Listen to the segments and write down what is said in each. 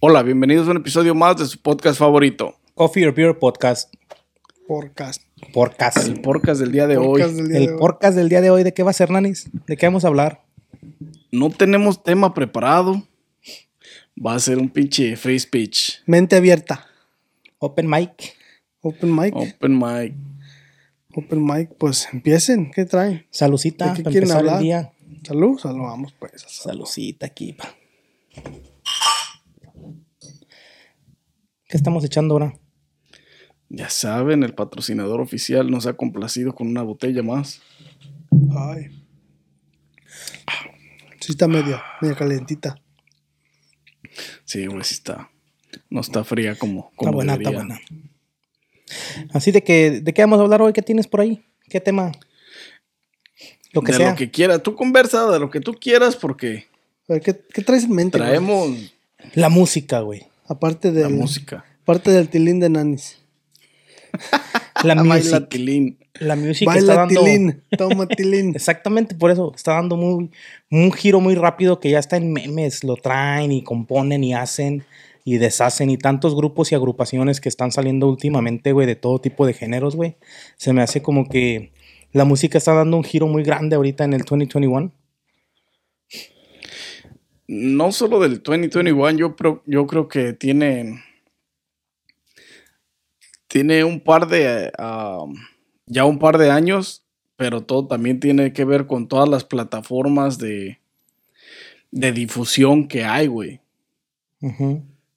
Hola, bienvenidos a un episodio más de su podcast favorito. Coffee or Beer Podcast. Podcast. Podcast. El podcast del día de Podcast hoy. del día El de hoy. podcast del día de hoy, ¿de qué va a ser, Nanis? ¿De qué vamos a hablar? No tenemos tema preparado. Va a ser un pinche free speech. Mente abierta. Open mic. Open mic. Open mic. Open mic. Pues empiecen. ¿Qué traen? Salucita ¿De qué para quieren empezar hablar? el día. Salud. Salud. Vamos pues. Salucita aquí. pa. ¿Qué estamos echando ahora? Ya saben, el patrocinador oficial nos ha complacido con una botella más. Ay. Sí está media, media calientita. Sí, güey, sí está. No está fría como, como Está buena, está buena. Así de que, ¿de qué vamos a hablar hoy? ¿Qué tienes por ahí? ¿Qué tema? Lo que de sea. lo que quieras. Tú conversa de lo que tú quieras porque A ver, ¿qué, qué traes en mente? güey? traemos La música, güey. Aparte la del, música. aparte del tilín de nanis. La Baila música. tilín. La música está Baila dando... tilín. Toma tilín. Exactamente por eso está dando muy, un giro muy rápido que ya está en memes, lo traen y componen y hacen y deshacen y tantos grupos y agrupaciones que están saliendo últimamente, güey, de todo tipo de géneros, güey. Se me hace como que la música está dando un giro muy grande ahorita en el 2021. No solo del 2021, yo, pro- yo creo que tiene, tiene un par de, ya un par de años, pero todo también tiene que ver con todas las plataformas de, de difusión que hay, güey.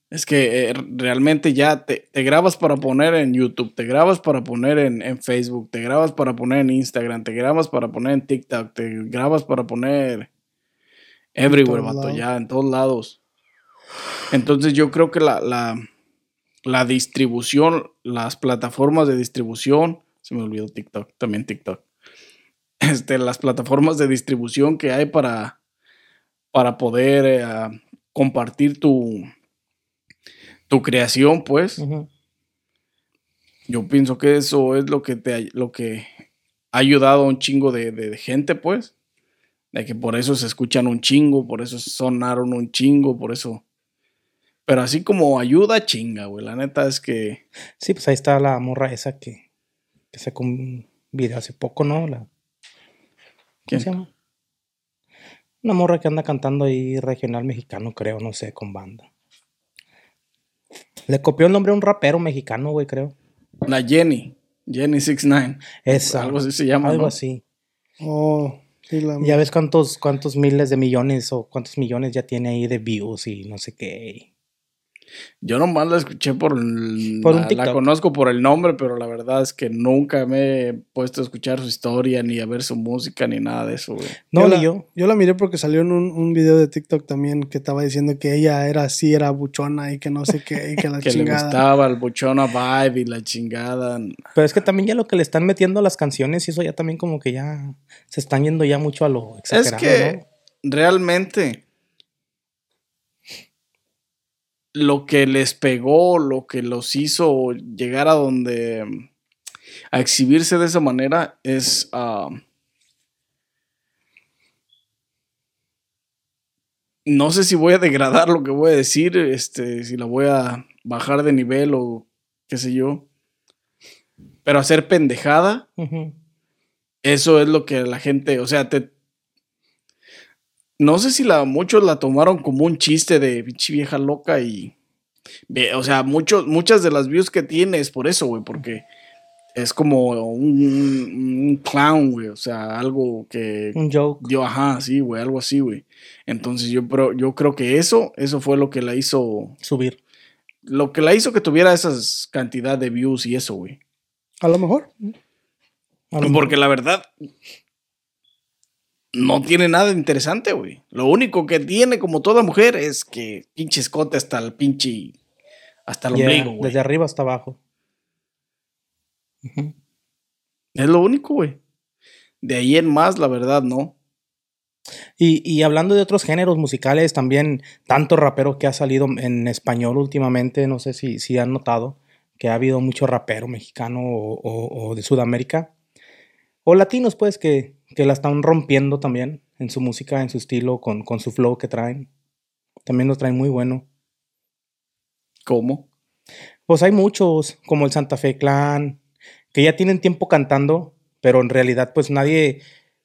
Es que eh, realmente ya te, te grabas para poner en YouTube, te grabas para poner en, en Facebook, te grabas para poner en Instagram, te grabas para poner en TikTok, te grabas para poner everywhere, vato, ya, en todos lados. Entonces yo creo que la, la, la distribución, las plataformas de distribución, se me olvidó TikTok, también TikTok. Este, las plataformas de distribución que hay para, para poder eh, compartir tu, tu creación, pues. Yo pienso que eso es lo que te lo que ha ayudado a un chingo de, de- de gente, pues. De que por eso se escuchan un chingo, por eso sonaron un chingo, por eso. Pero así como ayuda, chinga, güey. La neta es que. Sí, pues ahí está la morra esa que, que sacó un video hace poco, ¿no? La, ¿Quién? ¿Cómo se llama? Una morra que anda cantando ahí regional mexicano, creo, no sé, con banda. Le copió el nombre a un rapero mexicano, güey, creo. La Jenny. Jenny 69. Esa. Algo así se llama. Algo ¿no? así. Oh, sí, la Ya ves cuántos, cuántos miles de millones o cuántos millones ya tiene ahí de views y no sé qué. Yo nomás la escuché por. el- Por un la, conozco por el nombre, pero la verdad es que nunca me he puesto a escuchar su historia, ni a ver su música, ni nada de eso, güey. No, yo ni la, yo. Yo la miré porque salió en un, un video de TikTok también que estaba diciendo que ella era así, era buchona y que no sé qué, y que la que le chingada. gustaba el buchona vibe y la chingada. Pero es que también ya lo que le están metiendo a las canciones y eso ya también como que ya se están yendo ya mucho a lo Es exagerado, que ¿no? realmente lo que les pegó, lo que los hizo llegar a donde a exhibirse de esa manera es ah, no sé si voy a degradar lo que voy a decir, este, si la voy a bajar de nivel o qué sé yo. Pero hacer pendejada. Eso es lo que la gente, o sea, te... No sé si la, muchos la tomaron como un chiste de pinche vieja loca y... O sea, muchos, muchas de las views que tiene es por eso, güey, porque es como un, un clown, güey, o sea, algo que Un joke. dio, ajá, sí, güey, algo así, güey. Entonces yo, pero yo creo que eso, eso fue lo que la hizo, Subir. lo que la hizo que tuviera esas cantidad de views y eso, güey. A lo mejor. A lo Porque la verdad no tiene nada interesante, güey. Lo único que tiene como toda mujer es que pinche escote hasta el pinche hasta el Yeah, ombligo, güey. desde arriba hasta abajo. Es lo único, güey. De ahí en más, la verdad, no. Y, y hablando de otros géneros musicales, también tanto rapero que ha salido en español últimamente, no sé si, si han notado que ha habido mucho rapero mexicano o, o- o de Sudamérica, o latinos pues, que, que la están rompiendo también en su música, en su estilo, con, con su flow que traen. También lo traen muy bueno. ¿Cómo? Pues hay muchos, como el Santa Fe Clan, que ya tienen tiempo cantando, pero en realidad pues nadie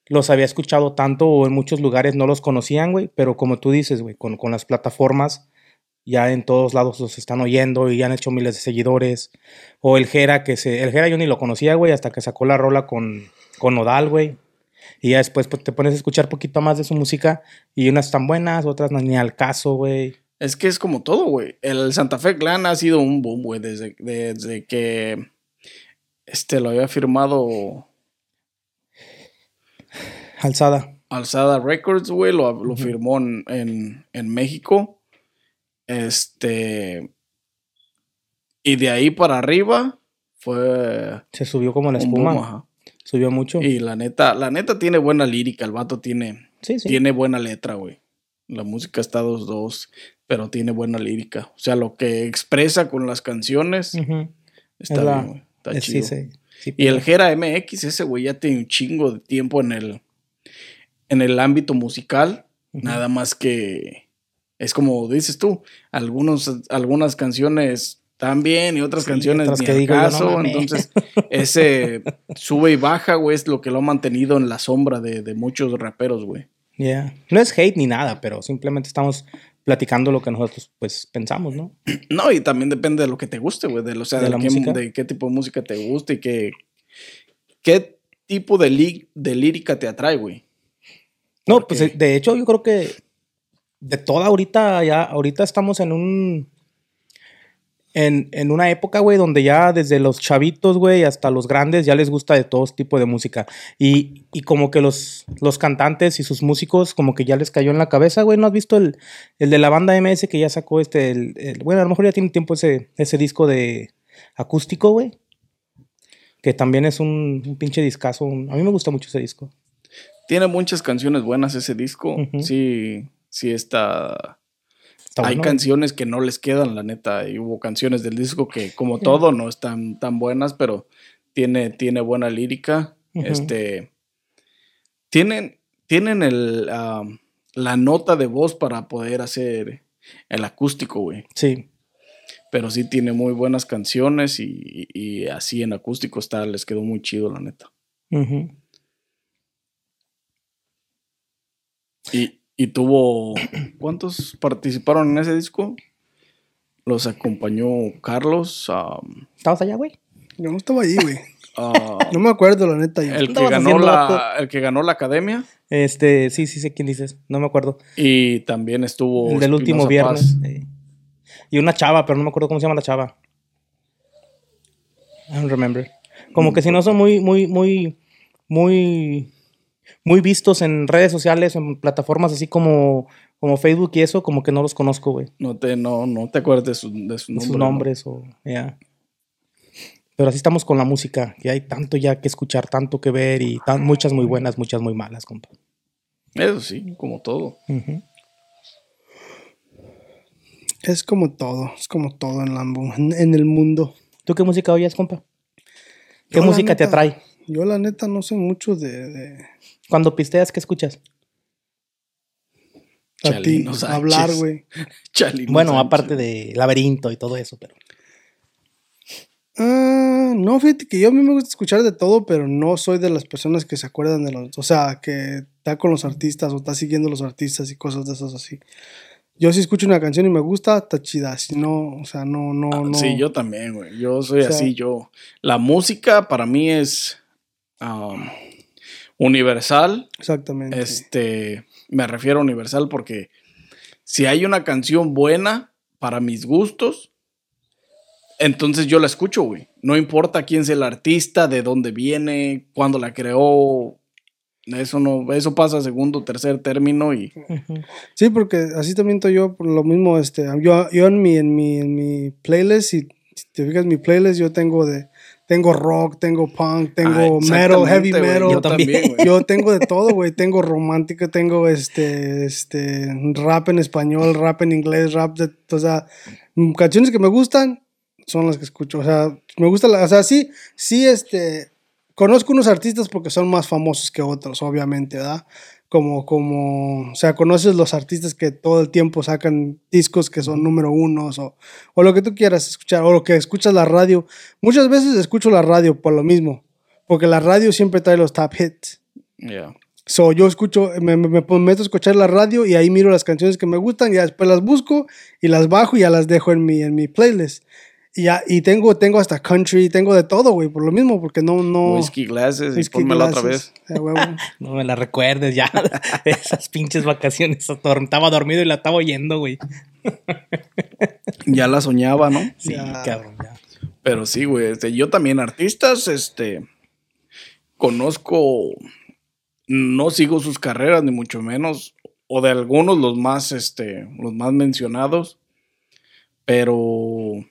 los había escuchado tanto o en muchos lugares no los conocían, güey. Pero como tú dices, güey, con, con las plataformas ya en todos lados los están oyendo y ya han hecho miles de seguidores. O el Jera, que se. El Jera yo ni lo conocía, güey, hasta que sacó la rola con, con Nodal, güey. Y ya después pues, te pones a escuchar poquito más de su música y unas están buenas, otras no, ni al caso, güey. Es que es como todo, güey. El Santa Fe Clan ha sido un boom, güey, desde, desde que este lo había firmado Alzada. Alzada Records, güey, lo, lo firmó en, en, en México. Este. Y de ahí para arriba fue. Se subió como la espuma. boom, ajá. Subió mucho. Y la neta, la neta tiene buena lírica. El vato tiene, sí, sí. tiene buena letra, güey. La música está dos dos, pero tiene buena lírica. O sea, lo que expresa con las canciones está Es la- bien, güey. Está Es- chido. sí, Y el Gera MX, ese güey ya tiene un chingo de tiempo en el, en el ámbito musical. Nada más que es como dices tú, algunos, algunas canciones bien y otras Sí, canciones otras que digo no caso. entonces, ese sube y baja, güey, es lo que lo ha mantenido en la sombra de, de muchos raperos, güey. Yeah. No es hate ni nada, pero simplemente estamos platicando lo que nosotros pues pensamos, ¿no? No, y también depende de lo que te guste, güey. De, lo- o sea, ¿De de, la qué, música? de qué tipo de música te gusta y qué, qué tipo de, li- de lírica te atrae, güey. No, Porque- pues de hecho yo creo que de toda ahorita ya, ahorita estamos en un, en, en una época, güey, donde ya desde los chavitos, güey, hasta los grandes ya les gusta de todo tipo de música. Y, y como que los, los cantantes y sus músicos como que ya les cayó en la cabeza, güey. ¿No has visto el, el de la banda MS que ya sacó este, el, el- bueno, a lo mejor ya tiene tiempo ese, ese disco de acústico, güey? Que también es un, un pinche discazo. un- a mí me gusta mucho ese disco. Tiene muchas canciones buenas ese disco. Sí, sí está. Está Hay bueno. canciones que no les quedan, la neta. Y hubo canciones del disco que, como todo, no están tan buenas, pero tiene, tiene buena lírica. Este. Tienen, tienen el, ah, la nota de voz para poder hacer el acústico, güey. Sí. Pero sí tiene muy buenas canciones y, y así en acústico está, les quedó muy chido, la neta. Y, y tuvo. ¿Cuántos participaron en ese disco? Los acompañó Carlos, um, ¿Estabas allá, güey? Yo no estaba ahí, güey. ah, No me acuerdo, la neta. yo. el, que ganó la, el que ganó la academia. Este, sí, sí sé quién dices. No me acuerdo. Y también estuvo. El del último viernes. Eh. Y una chava, pero no me acuerdo cómo se llama la chava. I don't remember. Como que si no son muy, muy, muy, muy, muy vistos en redes sociales, en plataformas así como, como Facebook y eso, como que no los conozco, güey. No te, no, no te acuerdas de, su, de su de sus ¿no? nombres o ya. Pero así estamos con la música, que hay tanto ya que escuchar, tanto que ver y tan, muchas muy buenas, muchas muy malas, compa. Eso sí, como todo. Es como todo, es como todo en, la mu- en, en el mundo. ¿Tú qué música oyes, compa? ¿Qué Yo, música te atrae? Yo la neta no sé mucho de, de Cuando pisteas, ¿qué escuchas? a ti hablar, güey. Bueno, Sánchez. aparte de laberinto y todo eso, pero. Ah, no, fíjate que yo a mí me gusta escuchar de todo, pero no soy de las personas que se acuerdan de los, o sea, que está con los artistas o está siguiendo los artistas y cosas de esas así. Yo si escucho una canción y me gusta, está chida. Si no, o sea, no, no, Ah, no. Sí, yo también, güey. Yo soy O sea- así, yo. La música para mí es um, universal. Exactamente. Este, me refiero a universal porque si hay una canción buena para mis gustos, entonces yo la escucho, güey. No importa quién sea el artista, de dónde viene, cuándo la creó. Eso no, eso pasa a segundo, tercer término y Sí, porque así también estoy yo, por lo mismo, este, yo, yo en mi, en mi, en mi playlist, si, si te fijas mi playlist, yo tengo de, tengo rock, tengo punk, tengo Ah, metal, heavy metal. Yo también, güey. Yo tengo de todo, güey. Tengo romántica, tengo este, este, rap en español, rap en inglés, rap de, o sea, canciones que me gustan son las que escucho. O sea, me gusta, la, o sea, sí, sí, este, conozco unos artistas porque son más famosos que otros, obviamente, ¿verdad? Como, como, o sea, conoces los artistas que todo el tiempo sacan discos que son número unos o, o lo que tú quieras escuchar, o lo que escuchas la radio. Muchas veces escucho la radio por lo mismo, porque la radio siempre trae los top hits. Yeah. So, yo escucho, me, me, me meto a escuchar la radio y ahí miro las canciones que me gustan y después las busco y las bajo y ya las dejo en mi, en mi playlist. Y, ya, y tengo, tengo hasta country, tengo de todo, güey, por lo mismo, porque no, no... Whiskey glasses y Whiskey pónmela otra vez. Eh. No me la recuerdes ya. Esas pinches vacaciones. Estaba dormido y la estaba oyendo, güey. Ya la soñaba, ¿no? Sí, Ya. cabrón, ya. Pero sí, güey. este, yo también, artistas, este. Conozco. No sigo sus carreras, ni mucho menos. O de algunos, los más, este. Los más mencionados. Pero.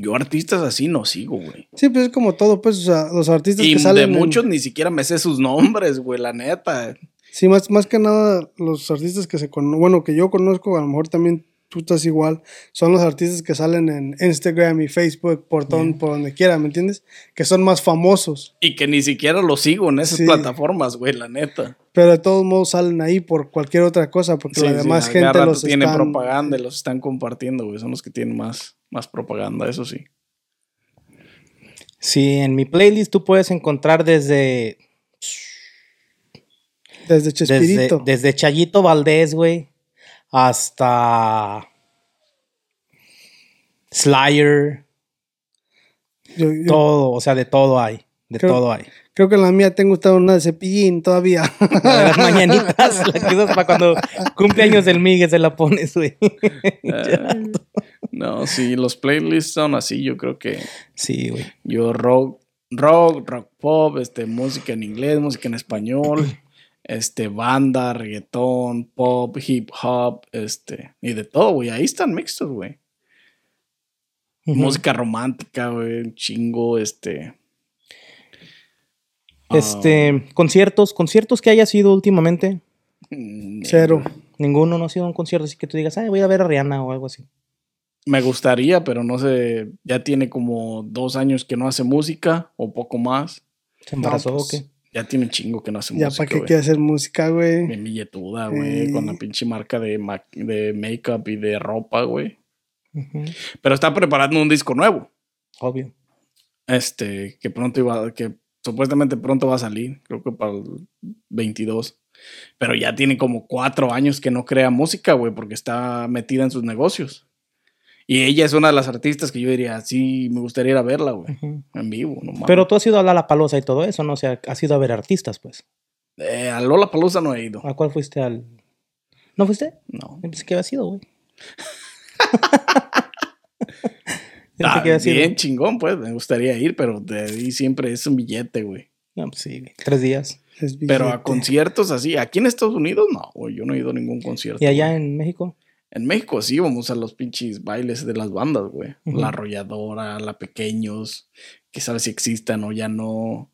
Yo artistas así no sigo, güey. Sí, pues es como todo, pues, o sea, los artistas Y que de salen... en- muchos ni siquiera me sé sus nombres, güey, la neta. Sí, más, más que nada, los artistas que se conocen, bueno, que yo conozco, a lo mejor también tú estás igual, son los artistas que salen en Instagram y Facebook, por, ton- por donde quiera, ¿me entiendes? Que son más famosos, Y que ni siquiera los sigo en esas Sí. plataformas, güey, la neta. Pero de todos modos salen ahí por cualquier otra cosa, porque Sí, la sí, demás a gente los tiene están... propaganda y los están compartiendo, güey. Son los que tienen más, más propaganda, eso sí. Sí, en mi playlist tú puedes encontrar desde, Desde desde, Chespirito. desde Chayito Valdés, güey, hasta Slayer, Yo- yo todo, o sea, de todo hay, de Creo- todo hay. creo que en la mía tengo usted una de cepillín todavía. La de las mañanitas, la que usas para cuando cumpleaños del Miguel se la pones, güey. Ay, no, sí, los playlists son así. Yo creo que Sí, güey. yo rock, rock, rock pop, este, música en inglés, música en español, este, banda, reggaetón, pop, hip hop, este, y de todo, güey. Ahí están mixtos, güey. Música romántica, güey, un chingo, este. Ah, Este, conciertos, conciertos que hayas ido últimamente. mm, Cero. Ninguno no ha sido un concierto así que tú digas, ay, voy a ver a Rihanna o algo así. Me gustaría, pero no sé, ya tiene como dos años que no hace música o poco más. ¿Se embarazó No, o pues, qué? Ya tiene un chingo que no hace Ya música. para qué quiere hacer música, güey. Bien billetuda, güey, Sí. con la pinche marca de, ma- de make-up y de ropa, güey. Pero está preparando un disco nuevo. Obvio. Este, que pronto iba, que supuestamente pronto va a salir, creo que para el 22. Pero ya tiene como cuatro años que no crea música, güey, porque está metida en sus negocios. Y ella es una de las artistas que yo diría, sí, me gustaría ir a verla, güey, en vivo, no mames. Pero tú has ido a La Palosa y todo eso, ¿no? O sea, has ido a ver artistas, pues. Eh, a Lola Palusa no he ido. ¿A cuál fuiste al...? ¿No fuiste? No. Pensé que había sido, güey. Pensé Ah, bien chingón, pues, me gustaría ir, pero de ahí siempre es un billete, güey. No, pues sí. Tres días. Pero a conciertos así, aquí en Estados Unidos, no, güey, yo no he ido a ningún concierto. ¿Y allá güey. en México? En México sí vamos a los pinches bailes de las bandas, güey. La arrolladora, la pequeños, que sabes si existan o ya no.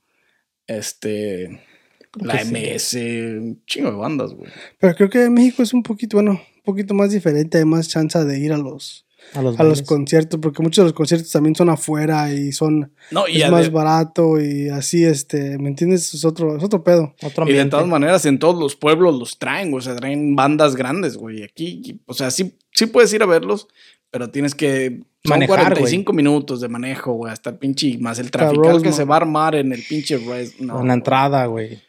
Este. La sí. MS, un chingo de bandas, güey. Pero creo que en México es un poquito, bueno, un poquito más diferente, hay más chance de ir a los, A los, a los conciertos, porque muchos de los conciertos también son afuera y son, No, y, es más barato y así, este, ¿me entiendes? Es otro, es otro pedo. Otro y de todas maneras en todos los pueblos los traen, güey, o sea, traen bandas grandes, güey. Aquí, o sea, sí, sí puedes ir a verlos, pero tienes que. Son Manejar, 45 minutos de manejo, güey, hasta el pinche, más el trafical que se va a armar en el pinche res- no, en la entrada, güey.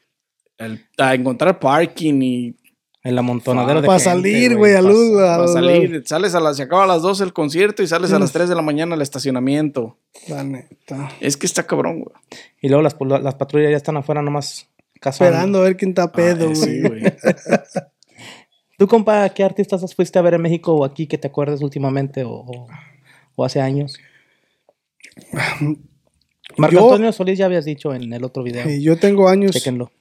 el- a encontrar parking y El amontonadero de Para salir, güey, a pa' luz, sa- a- Va a salir, sales a las, se acaba a las 12 el concierto y sales a las 3 de la mañana al estacionamiento. La neta. Es que está cabrón, güey. Y luego las, patrullas ya están afuera nomás cazando. Esperando a ver quién está pedo, Ah, güey. sí, güey. ¿Tú, compa, qué artistas has fuiste a ver en México o aquí que te acuerdes últimamente o, o- o hace años? Marco Yo- Antonio Solís ya habías dicho en el otro video. Sí, yo tengo años, Chéquenlo.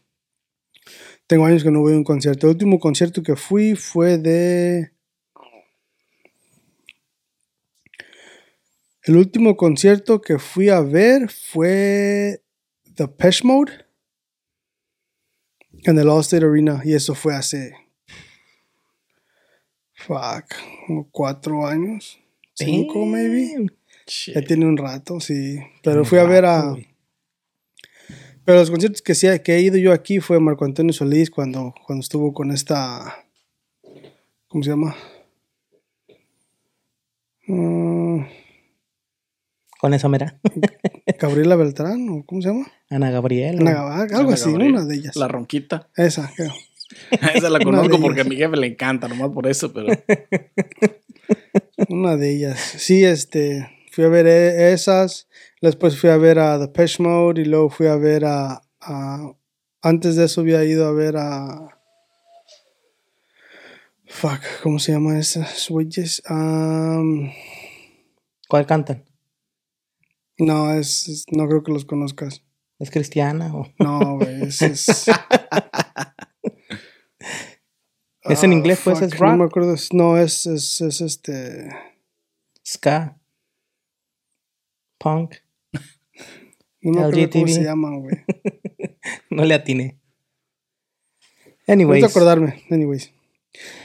Tengo años que no voy a un concierto. El último concierto que fui fue de... El último concierto que fui a ver fue The Pesh Mode en el Allstate Arena y eso fue hace fuck, como cuatro años, cinco maybe. Ya tiene un rato, sí. Pero fui a ver a. Pero los conciertos que, sí, que he ido yo aquí fue Marco Antonio Solís cuando, cuando estuvo con esta. ¿Cómo se llama? Mm, Con esa mera. Gabriela Beltrán, ¿o cómo se llama? Ana Gabriel. Ana algo Ana así, Gabriel, una de ellas. La ronquita. Esa, creo. Esa la conozco porque a mi jefe le encanta, nomás por eso, pero. Una de ellas. Sí, este. Fui a ver e- esas. Después fui a ver a The Pesh Mode y luego fui a ver a, a- Antes de eso había ido a ver a. Fuck, ¿cómo se llama esas güeyes? Am, ¿Cuál cantan? no, es, es- No creo que los conozcas. ¿Es cristiana o No, güey. Es, es, ¿Es en Ah, inglés, pues, es fuck, No me rock? acuerdo. No, es, es, es este. ska? Punk. No me acuerdo cómo se llaman, güey. No le atiné. No Anyways. acordarme. Anyways.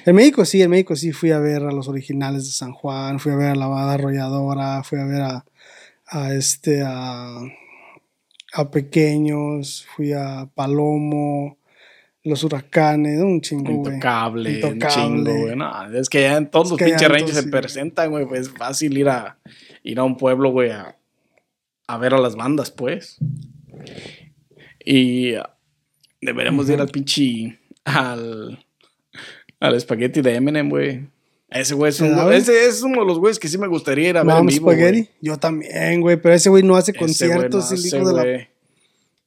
En México sí, en México sí fui a ver a los originales de San Juan, fui a ver a la banda arrolladora, fui a ver a, a este, a, a Pequeños, fui a Palomo, los huracanes, un chingo, güey. Intocable, un Intocable. chingo, güey. No, es que ya en todos Es los pinches ranges se sí. presentan, güey. Pues es fácil ir a, ir a un pueblo, güey, a, a ver a las bandas, pues. Y ah, deberemos de ir al pinche. al. al espagueti de Eminem, güey. Ese güey es, uno de los güeyes que sí me gustaría ir a ver en vivo, güey. Yo también, güey, pero ese güey no hace Ese güey no conciertos, el hijo de la güey.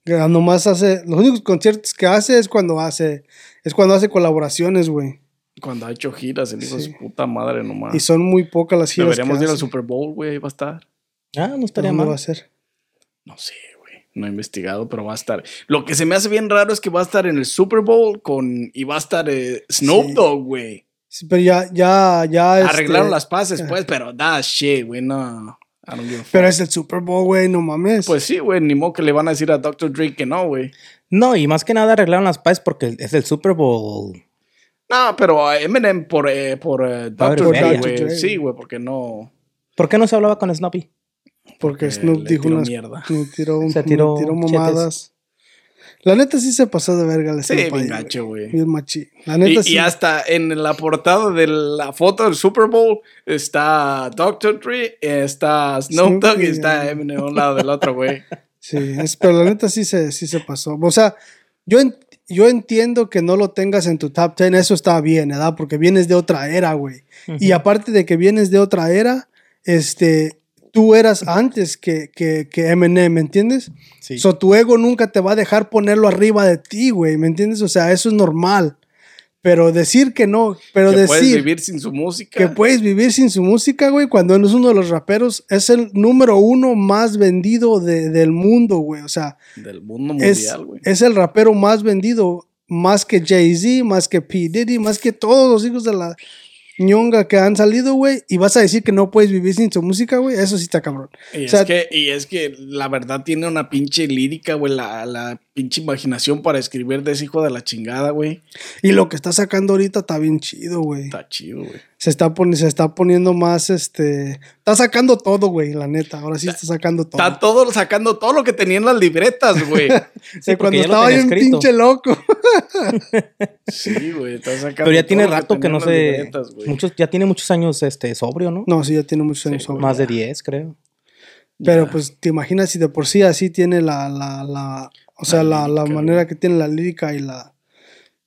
que nomás hace, los únicos conciertos que hace es cuando hace, es cuando hace colaboraciones, güey. Cuando ha hecho giras, el hijo Sí. de su puta madre nomás. Y son muy pocas las giras Deberíamos que ir al. Super Bowl, güey, ahí va a estar. Ah, no estaría ¿Dónde mal. va a ser? No sé, güey. No he investigado, pero va a estar. Lo que se me hace bien raro es que va a estar en el Super Bowl con. Y va a estar eh, Snoop Sí. Dogg, güey. Sí, pero ya, ya, ya. este, Arreglaron las pases, pues, pero that shit, güey, no. I don't give a fuck. Pero es el Super Bowl, güey, no mames. Pues sí, güey, ni modo que le van a decir a Dr. Dre que no, güey. No, y más que nada arreglaron las paces porque es el Super Bowl. No, pero a Eminem por, eh, por eh, Dr. Dre, Dr. güey. Sí, güey, porque no. ¿Por qué no se hablaba con Snoopy? Porque Snoop le dijo unas. mierda. Me tiró, Se me tiró tiró mamadas. La neta sí se pasó de verga el Sí, bien gacho, güey. Bien machi. La Y, neta y sí. hasta en la portada de la foto del Super Bowl está Dr. Dre, está Snoop Dogg y y- está Eminem a un lado del otro, güey. Sí, es- pero la neta sí se, sí se pasó. O sea, yo, en- yo entiendo que no lo tengas en tu top 10, eso está bien, ¿verdad? Porque vienes de otra era, güey. Y aparte de que vienes de otra era, este, tú eras antes que, que, que Eminem, ¿me entiendes? Sí. So, tu ego nunca te va a dejar ponerlo arriba de ti, güey, ¿me entiendes? O sea, eso es normal. Pero decir que no, pero que puedes decir vivir sin su música. que puedes vivir sin su música, güey, cuando él es uno de los raperos, es el número uno más vendido de- del mundo, güey. O sea, Del mundo mundial, güey. es el rapero más vendido, más que Jay-Z, más que P. Diddy, más que todos los hijos de la ñonga que han salido, güey. Y vas a decir que no puedes vivir sin su música, güey. Eso sí está cabrón. Y, o sea- es que, y es que la verdad tiene una pinche lírica, güey. La, la pinche imaginación para escribir de ese hijo de la chingada, güey. Y lo que está sacando ahorita está bien chido, güey. Está chido, güey. Se está, poni- se está poniendo más, este... Está sacando todo, güey, la neta. Ahora sí está sacando todo. Está todo sacando todo lo que tenía en las libretas, güey. Sí, cuando estaba bien escrito. pinche loco. Sí, güey. Está sacando Pero ya todo tiene rato que no sé. libretas. Muchos, ya tiene muchos años este, sobrio, ¿no? No, sí, ya tiene muchos años Sí, sobre. Más de 10, creo. Pero Ya. pues te imaginas si de por sí así tiene la, la, la o sea, la, la lírica, manera que tiene la lírica y la,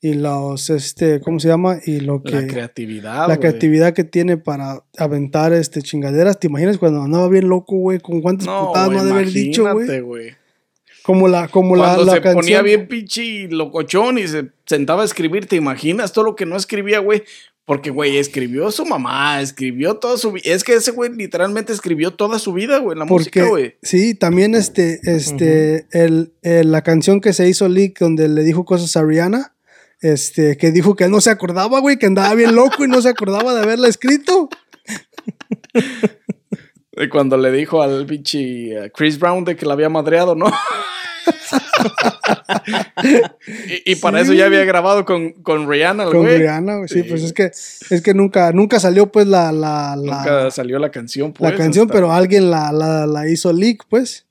y los, este, ¿cómo se llama? Y lo que, La la, creatividad, güey. creatividad que tiene para aventar, este, chingaderas. ¿Te imaginas cuando andaba bien loco, güey? ¿Con cuántas No, putadas no de haber dicho, güey? güey. Como la, como la, Cuando la se canción. ponía bien pinche locochón y se sentaba a escribir, ¿te imaginas todo lo que no escribía, güey? Porque, güey, escribió su mamá, escribió toda su vida. Es que ese güey literalmente escribió toda su vida, güey, la Porque, música, güey. sí, también este, este, el, el- la canción que se hizo leak donde le dijo cosas a Rihanna, este, que dijo que él no se acordaba, güey, que andaba bien loco y no se acordaba de haberla escrito. De Cuando le dijo al pinche eh, Chris Brown de que la había madreado, ¿no? y, y para Sí. eso ya había grabado con, con Rihanna, Con güey. Rihanna, güey, sí, Sí, pues es que, es que nunca, nunca salió pues la, la, la, Nunca salió la canción, pues. la canción, hasta- pero alguien la, la, la hizo leak, pues.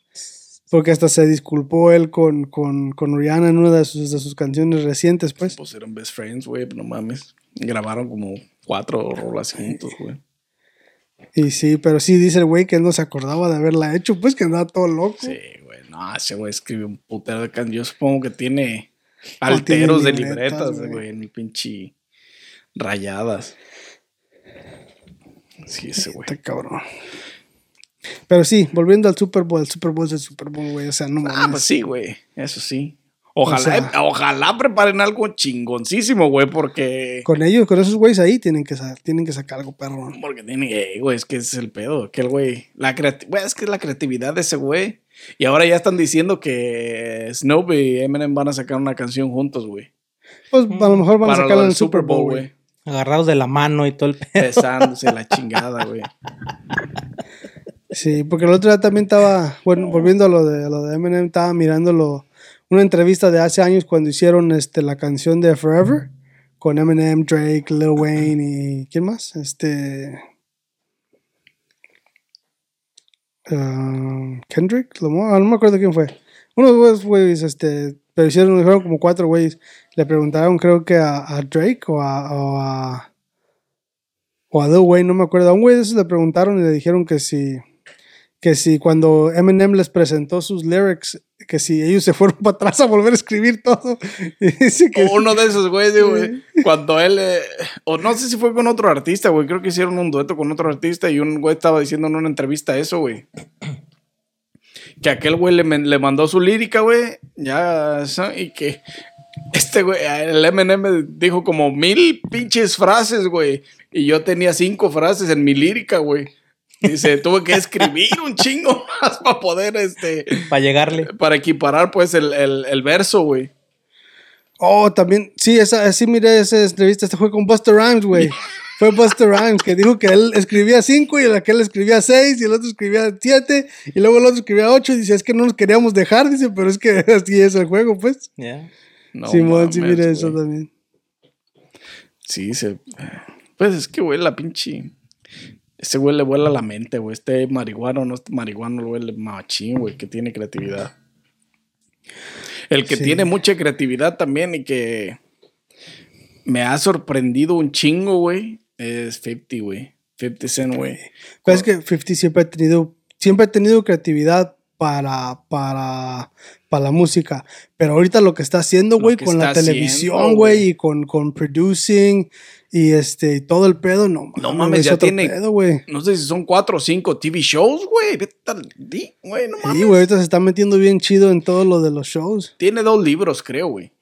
Porque hasta se disculpó él con, con, con Rihanna en una de sus, de sus canciones recientes, pues. Pues eran best friends, güey, no mames. Grabaron como cuatro rolas juntos, güey. Y sí, pero sí dice el güey que no se acordaba de haberla hecho, pues que andaba todo loco. Sí, güey. No, ese güey escribe un putero de canciones. Yo supongo que tiene tiene alteros de libretas, güey. en pinche rayadas. Sí, ese güey. Está cabrón. Pero sí, volviendo al Super Bowl, el Super Bowl es el Super Bowl, güey. O sea, no Ah, mames. pues sí, güey. Eso sí. Ojalá, sea- ojalá preparen algo chingoncísimo, güey, porque. Con ellos, con esos güeyes ahí, tienen que, tienen que sacar algo perro. Porque tiene, eh, güey, es que ese es el pedo. Que el güey. La güey, es que es la creatividad de ese güey. Y ahora ya están diciendo que Snoop y Eminem van a sacar una canción juntos, güey. Pues a lo mejor van a sacarla en el Super Bowl, güey. Agarrados de la mano y todo el pedo. Besándose la chingada, güey. Sí, porque el otro día también estaba, bueno, volviendo a lo de, lo de Eminem, estaba mirando lo- una entrevista de hace años cuando hicieron este, la canción de Forever con Eminem, Drake, Lil Wayne y ¿quién más? Este ah, Kendrick, ah, no me acuerdo quién fue. Uno de esos güeyes, este, pero hicieron, hicieron como cuatro güeyes. Le preguntaron, creo que a, a Drake o a, o a o a Lil Wayne, no me acuerdo. A un güey de esos le preguntaron y le dijeron que si, que si cuando Eminem les presentó sus lyrics, que si ellos se fueron para atrás a volver a escribir todo. Y dice que Uno de esos güeyes, güey. Cuando él. eh, o no sé si fue con otro artista, güey. Creo que hicieron un dueto con otro artista y un güey estaba diciendo en una entrevista eso, güey. Que aquel güey le, le mandó su lírica, güey. Ya. Y que. Este güey, el Eminem dijo como mil pinches frases, güey. Y yo tenía cinco frases en mi lírica, güey. Dice, tuve que escribir un chingo más para poder, este, Para llegarle. para equiparar, pues, el, el, el verso, güey. Oh, también, sí, esa, sí miré esa entrevista, este fue con Buster Rhymes, güey. Fue Buster Rhymes que dijo que él escribía cinco y el aquel escribía seis y el otro escribía siete y luego el otro escribía ocho y dice, es que no nos queríamos dejar, dice, pero es que así es el juego, pues. Ya. No Simón, sí miré eso también. Sí, se. Pues es que, güey, la pinche. Ese güey le vuela la mente, güey. Este marihuano, no este marihuano, güey, machín, güey, que tiene creatividad. El que Sí. tiene mucha creatividad también y que me ha sorprendido un chingo, güey, es 50, güey. 50 Cent, güey. Pero es que 50 siempre ha tenido, siempre ha tenido creatividad para, para, para la música. Pero ahorita lo que está haciendo, güey, con la televisión, güey. y con, con producing y este, todo el pedo, no No mames, es ya tiene- pedo. No sé si son cuatro o cinco TV shows, güey. Vete güey, no mames. Sí, güey, ahorita se está metiendo bien chido en todo lo de los shows. Tiene dos libros, creo, güey.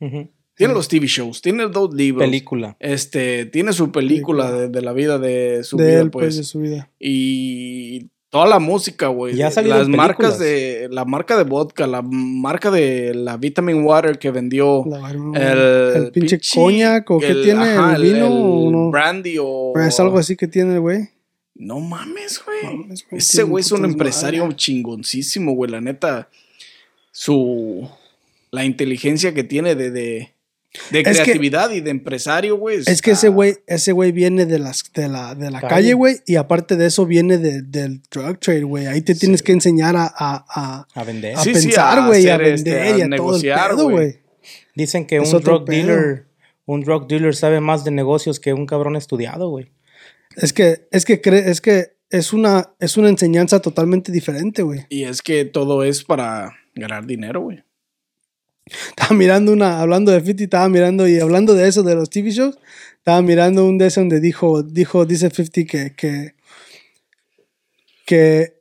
Tiene los TV shows, tiene dos libros. Película. Este, tiene su película de, de la vida de su de vida, él, pues, pues. de su vida. Y toda la música, güey. Ya Las marcas de. La marca de vodka, la marca de la Vitamin Water que vendió. La- el, el pinche coñac, ¿o qué tiene? ¿El vino o no? Brandy o. Pero es algo así que tiene el güey. No mames, güey. Ese güey es un empresario madre. chingoncísimo, güey. La neta. Su. La inteligencia que tiene de. de de Es que- creatividad y de empresario, güey. Es que ese güey, ese güey viene de las de la, de la Calle. güey, y aparte de eso viene de- del drug trade, güey. Ahí te tienes que enseñar a, a, a, A vender. a Sí, sí, pensar, a güey, a hacer, este, vender a y a todo el negociar, pedo, güey. Dicen que Es un drug pedo. dealer, un drug dealer sabe más de negocios que un cabrón estudiado, güey. Es que, es que cre- es que es una, es una enseñanza totalmente diferente, güey. Y es que todo es para ganar dinero, güey. Estaba mirando una, hablando de 50, estaba mirando y hablando de eso, de los TV shows, estaba mirando un de esos donde dijo, dijo, dice 50 que, que, que,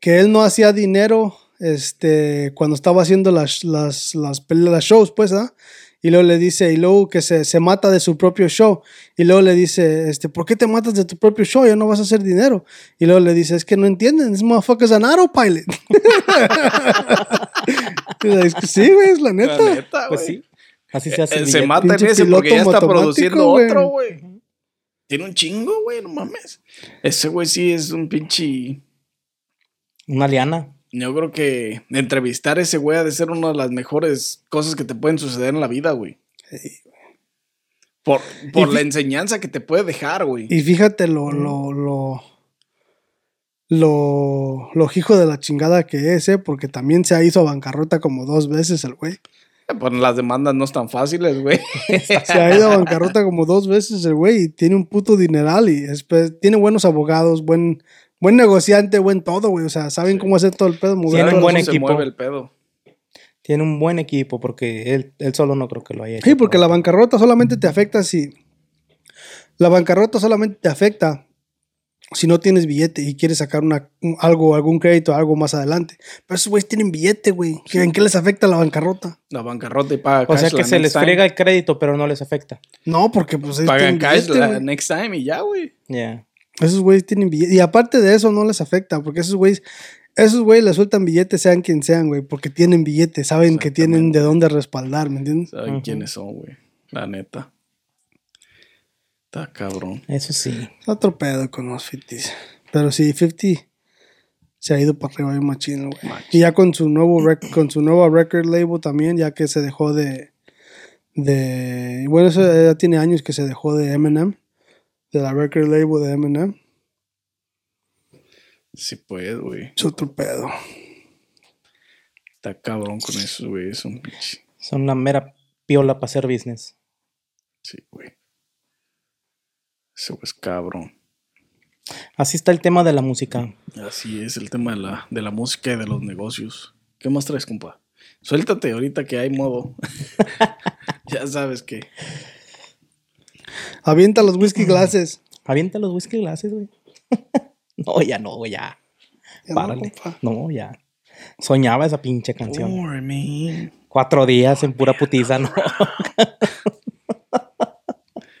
que él no hacía dinero este, cuando estaba haciendo las, las, las, las shows, pues, ¿ah? Y luego le dice, y luego que se, se mata de su propio show. Y luego le dice, este, ¿por qué te matas de tu propio show? Ya no vas a hacer dinero. Y luego le dice, es que no entienden, this motherfucker's an autopilot. Sí, güey, es la neta. La neta, Pues sí. Así se hace. Eh, se mata en ese porque ya está produciendo otro, güey. Tiene un chingo, güey, no mames. Ese güey sí es un pinche. Una liana. Yo creo que entrevistar a ese güey ha de ser una de las mejores cosas que te pueden suceder en la vida, güey. Por, por Y la enseñanza que te puede dejar, güey. Y fíjate lo, lo, lo, lo, lo hijo de la chingada que es, ¿eh? Porque también se ha ido a bancarrota como dos veces el güey. Pues las demandas no están fáciles, güey. Se ha ido a bancarrota como dos veces el güey y tiene un puto dineral y después tiene buenos abogados, buen, buen negociante, buen todo, güey. O sea, saben cómo hacer todo el pedo. mover Tiene un todo buen el- se equipo. mueve el pedo. Tiene un buen equipo porque él, él solo no creo que lo haya hecho. Sí, porque la bancarrota solamente te afecta si. La bancarrota solamente te afecta si no tienes billete y quieres sacar una, un- algo, algún crédito, algo más adelante. Pero esos güeyes tienen billete, güey. ¿Qué- ¿En qué les afecta la bancarrota? La bancarrota y paga O cash sea que se les time. friega el crédito, pero no les afecta. No, porque pues Pagan cash billete, la next time y ya, güey. Ya. Esos güeyes tienen billete. Y aparte de eso, no les afecta, porque esos güeyes, esos güeyes les sueltan billetes, sean quien sean, güey, porque tienen billete, saben que tienen de dónde respaldar, ¿me entiendes? Saben quiénes son, güey. La neta. Está cabrón. Eso sí. Es otro pedo con los 50s. Pero sí, 50 se ha ido para arriba bien machino, güey. Y ya con su nuevo rec- con su nuevo record label también, ya que se dejó de de bueno, eso ya tiene años que se dejó de Eminem, de la record label de Eminem. Sí, pues, güey. Es otro pedo. Está cabrón con eso, güey. Es un pinche. Son una mera piola para hacer business. Sí, güey. Eso es cabrón. Así está el tema de la música. Así es el tema de la, de la música y de los negocios. ¿Qué más traes, compa? Suéltate ahorita que hay modo. ya sabes que. Avienta los whisky glasses. Avienta los whisky glasses, güey. no, ya no, güey, ya. Párale. No, ya. Soñaba esa pinche canción. Poor. Cuatro días en pura putiza, no.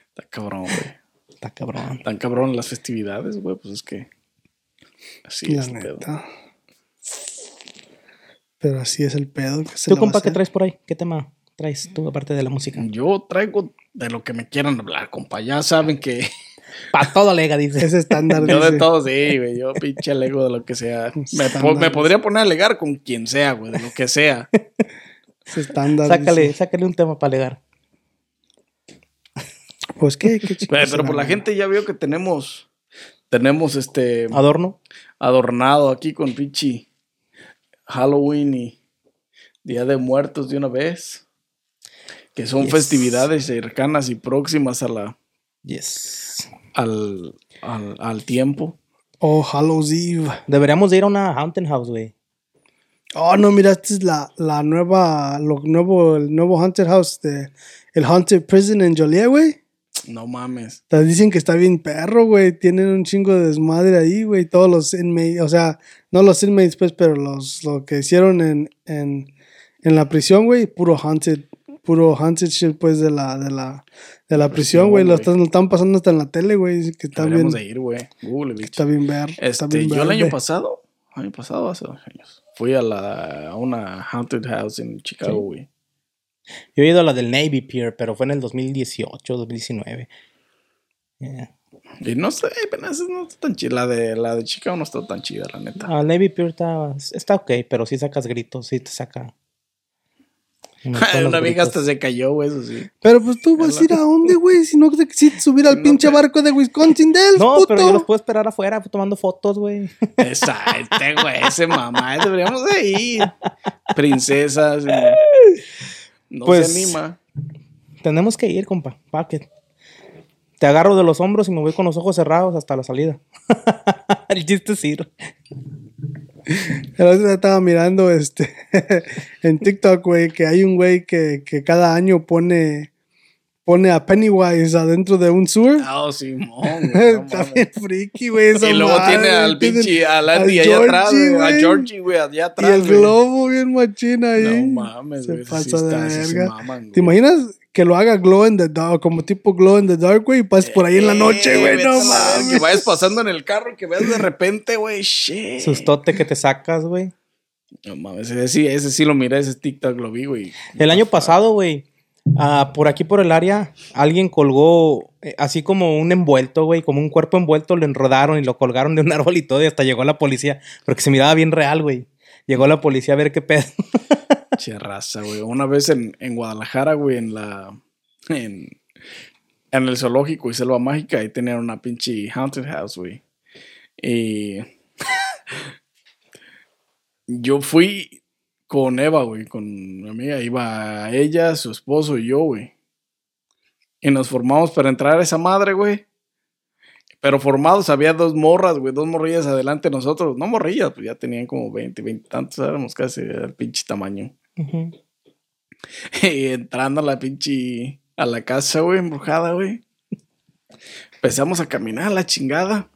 Está cabrón, güey. Está cabrón. Tan cabrón las festividades, güey. Pues es que. Así La es. el pedo. Pero así es el pedo. que se ¿Tú, compa, qué traes por ahí? ¿Qué tema traes tú, aparte de la música? Yo traigo de lo que me quieran hablar, compa. Ya saben que Pa' todo lega, dice. Ese estándar. yo de dice. todo, sí, güey. Yo pinche alego de lo que sea. Me, po- me podría poner a alegar con quien sea, güey. De lo que sea. Ese estándar. Sácale, dice. sácale un tema para alegar. Pues qué, qué chico Pero, pero por la gente ya vio que tenemos. Tenemos este. Adorno. adornado aquí con pinche Halloween y Día de Muertos de una vez. Que son Yes. festividades cercanas y próximas a la, Yes. al, al, al tiempo. Oh, Hallows Eve. Deberíamos de ir a una Haunted House, güey. Oh, no, mira, esta es la, la nueva, lo nuevo, el nuevo Haunted House de el Haunted Prison en Joliet, güey. No mames. Te dicen que está bien perro, güey. Tienen un chingo de desmadre ahí, güey. Todos los inmates, o sea, no los inmates, pues, pero los, lo que hicieron en, en, en la prisión, güey, puro haunted, puro haunted shit, pues, de la, de la, de la prisión, güey. Lo están, lo están pasando hasta en la tele, güey. Que está bien, Deberíamos de ir, güey. Google, bicho. está bien ver. está Este, bien yo el verde. año pasado, año pasado, hace dos años, fui a, la, a una haunted house en Chicago, güey. Yo he ido a la del Navy Pier, pero fue en el 2018, 2019. Yeah. Y no sé, apenas no está tan chida. La de, la de Chicago no está tan chida, la neta. Ah, el Navy Pier está, está ok, pero si sacas gritos, sí te saca. una vieja hasta se cayó, güey, eso sí. Pero pues tú vas a ir a dónde, güey, si no te quisiste subir al no pinche barco de Wisconsin Dells, No, puto. pero yo los puedo esperar afuera tomando fotos, güey. Esa, este güey, ese mamá, deberíamos de ir. Princesas. No Pues- se anima. Tenemos que ir, compa. Pa' que te agarro de los hombros y me voy con los ojos cerrados hasta la salida. el chiste es ir. El otro día estaba mirando este en TikTok, güey, que hay un güey que, que cada año pone pone a Pennywise adentro de un sewer. Ah, Simón. güey, no Está bien friki, güey. y luego madre, tiene al pinche, al Andy allá atrás, güey, a güey. Georgie, güey, allá Y atrás. el güey. globo bien machina ahí. No mames, Se güey. sí pasa de está, sí se verga. maman, ¿Te imaginas que lo haga glow in the dark, como tipo glow in the dark, güey, y pases por ahí en la noche, Eh, güey? No mames. Que vayas pasando en el carro y que veas de repente, güey, shit. Sustote que te sacas, güey. No mames, ese sí, ese sí lo miré, ese TikTok lo vi, güey. El año pasado, güey, ah, por aquí por el área, alguien colgó eh, así como un envuelto, güey, como un cuerpo envuelto, lo enrodaron y lo colgaron de un árbol y todo, y hasta llegó la policía, porque se miraba bien real, güey. Llegó la policía a ver qué pedo. Che raza, güey. Una vez en, en Guadalajara, güey, en la. En, en el zoológico y selva mágica, ahí tenían una pinche haunted house, güey. Y. Yo fui con Eva, güey, con mi amiga. Iba ella, su esposo y yo, güey. Y nos formamos para entrar a esa madre, güey. Pero formados había dos morras, güey, dos morrillas adelante de nosotros. No morrillas, pues ya tenían como 20, 20 tantos, éramos casi el pinche tamaño. Y entrando a la pinche. a la casa, güey, embrujada, güey. Empezamos a caminar a la chingada.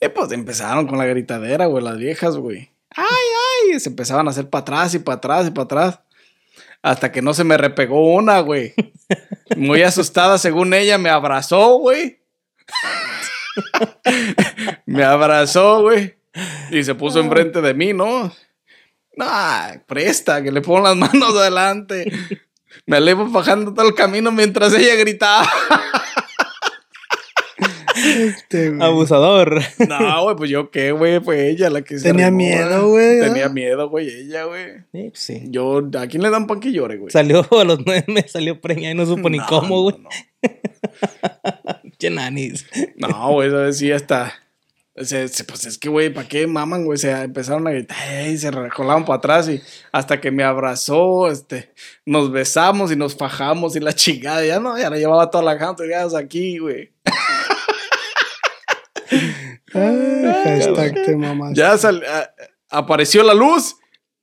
Y pues empezaron con la gritadera, güey, las viejas, güey. ¡Ay, ay! Se empezaban a hacer para atrás y para atrás y para atrás. Hasta que no se me repegó una, güey. Muy asustada, según ella, me abrazó, güey. Me abrazó, güey. Y se puso enfrente de mí, ¿no? No, presta, que le pongo las manos adelante. Me alevo bajando todo el camino mientras ella gritaba. Este, güey. Abusador. No, güey, pues yo qué, güey, fue ella la que se Tenía miedo, güey, Tenía ¿ah? miedo, güey, ella, güey. Sí, pues sí. Yo, ¿a quién le dan pan que llore, güey? Salió a los nueve meses, salió preñada y no supo ni No, cómo, no, güey. no. Che nanis. No, güey, esa vez sí hasta. Se, se- pues es que, güey, ¿para qué maman, güey? Se empezaron a gritar y se recolaban para atrás y hasta que me abrazó, este, nos besamos y nos fajamos y la chingada. Ya no, ya la llevaba toda la gente aquí, güey. Ay, hashtag te. Ya sal- a- apareció la luz.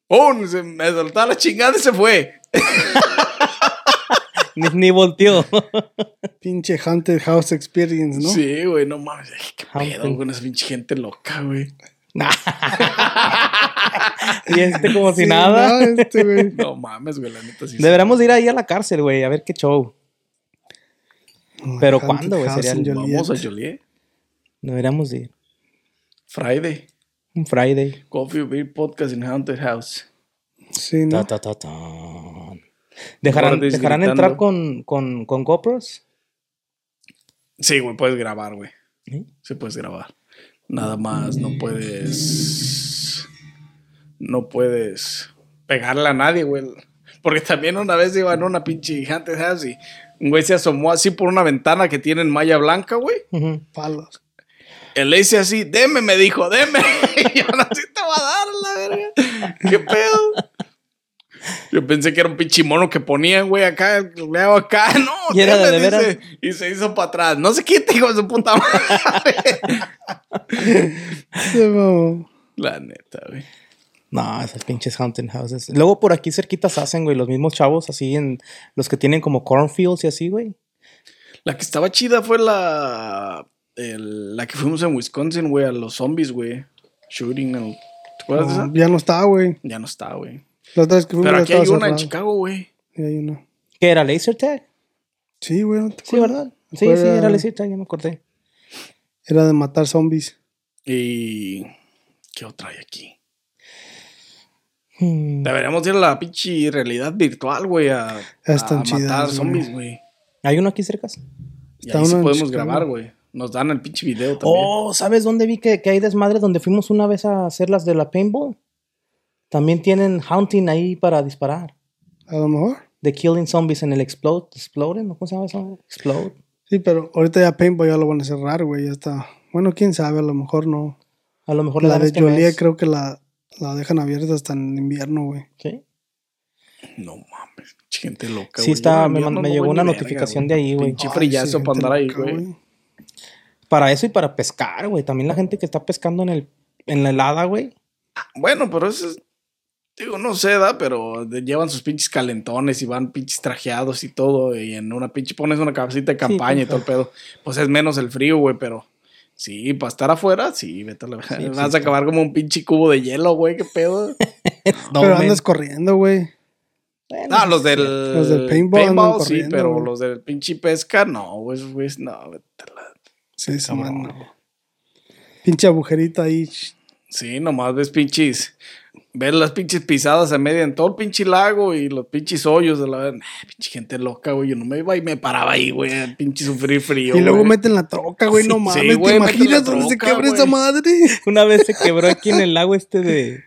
¡Pum! Se me soltó la chingada y se fue. Ni, ni volteó. Pinche Haunted House Experience, ¿no? Sí, güey, no mames. Ay, qué pedo con esa pinche gente loca, güey. y este como si Sí, nada. no, este, güey. No mames, güey, la neta sí. Deberíamos ir ahí a la cárcel, güey, a ver qué show. Pero ¿cuándo, güey? Sería el-. Vamos a Joliet. Deberíamos ir. Friday. Un Friday. Coffee Beer Podcast in Haunted House. Sí, ¿no? Ta, ta, ta. ¿Dejarán, ¿dejarán entrar con, con, con GoPros? Sí, güey, puedes grabar, güey. ¿Sí? Sí, puedes grabar. Nada más, no puedes. No puedes pegarle a nadie, güey. Porque también una vez iba en una pinche House y un güey se asomó así por una ventana que tiene en malla blanca, güey. Palos. Él le dice así, deme, me dijo, deme. Y yo no sí te va a dar la verga. ¿Qué pedo? Yo pensé que era un pinche mono que ponían, güey, acá, le hago acá, no. Y era de dice, Y se hizo para atrás. No sé quién te hijo de su puta madre. Se mamó. La neta, güey. No, esas pinches haunted houses. Luego por aquí cerquitas hacen, güey, los mismos chavos así en los que tienen como cornfields y así, güey. La que estaba chida fue la. el- la que fuimos en Wisconsin, güey, a los zombies, güey. Shooting. el- ¿Te acuerdas de esa? ya no está, güey. Ya no está, güey. La otra vez que fuimos Pero aquí hay una en. Chicago, güey. Sí, hay una. ¿Qué era? ¿Laser tag? Sí, güey. ¿no te Sí? ¿verdad? Sí, sí, era laser tag, ya me acordé. Era de matar zombies. Y. ¿Qué otra hay aquí? Hmm. Deberíamos ir a la pinche realidad virtual, güey, a, Están a chidas, matar zombies, güey. ¿Hay uno aquí cerca? Y Está ahí sí podemos Chicago. grabar, güey. Nos dan el pinche video también. Oh, ¿sabes dónde vi que, que hay desmadre? Donde fuimos una vez a hacer las de la paintball. También tienen haunting ahí para disparar. A lo mejor. The Killing Zombies en el Explode. Explode, ¿no? ¿Cómo se llama eso? Explode. Sí, pero ahorita ya Paintball ya lo van a cerrar, güey. Ya está. Bueno, quién sabe, a lo mejor no. A lo mejor La dan de este mes. creo que la, la dejan abierta hasta en invierno, güey. Sí, No mames, gente loca, Sí güey. está, me me llegó una notificación de ahí, güey. Pinche frillazo sí, para andar ahí, güey. Para eso y para pescar, güey. También la gente que está pescando en, el, en la helada, güey. Bueno, pero eso es. Digo, no sé, da, pero llevan sus pinches calentones y van pinches trajeados y todo. Y en una pinche pones una cabecita de campaña y todo el pedo. Pues es menos el frío, güey, pero. Sí, para estar afuera, sí, vete a la Sí, Vas sí. a acabar como un pinche cubo de hielo, güey, qué pedo. No, pero andas corriendo, güey. Bueno, Ah, los del. Los del paintball sí, pero güey. los del pinche pesca, no, güey, no, vete a la- Sí, sí, cabrón. man. Pinche agujerito ahí. Sí, nomás ves pinches. Ves las pinches pisadas a media en todo el pinche lago y los pinches hoyos de la. Nah, pinche gente loca, güey. Yo no me iba y me paraba ahí, güey. a Pinche sufrir frío. Y luego meten la troca, güey. No Sí, mames. güey, ¿Te imaginas dónde se quebra esa madre? Una vez se quebró aquí en el lago este de,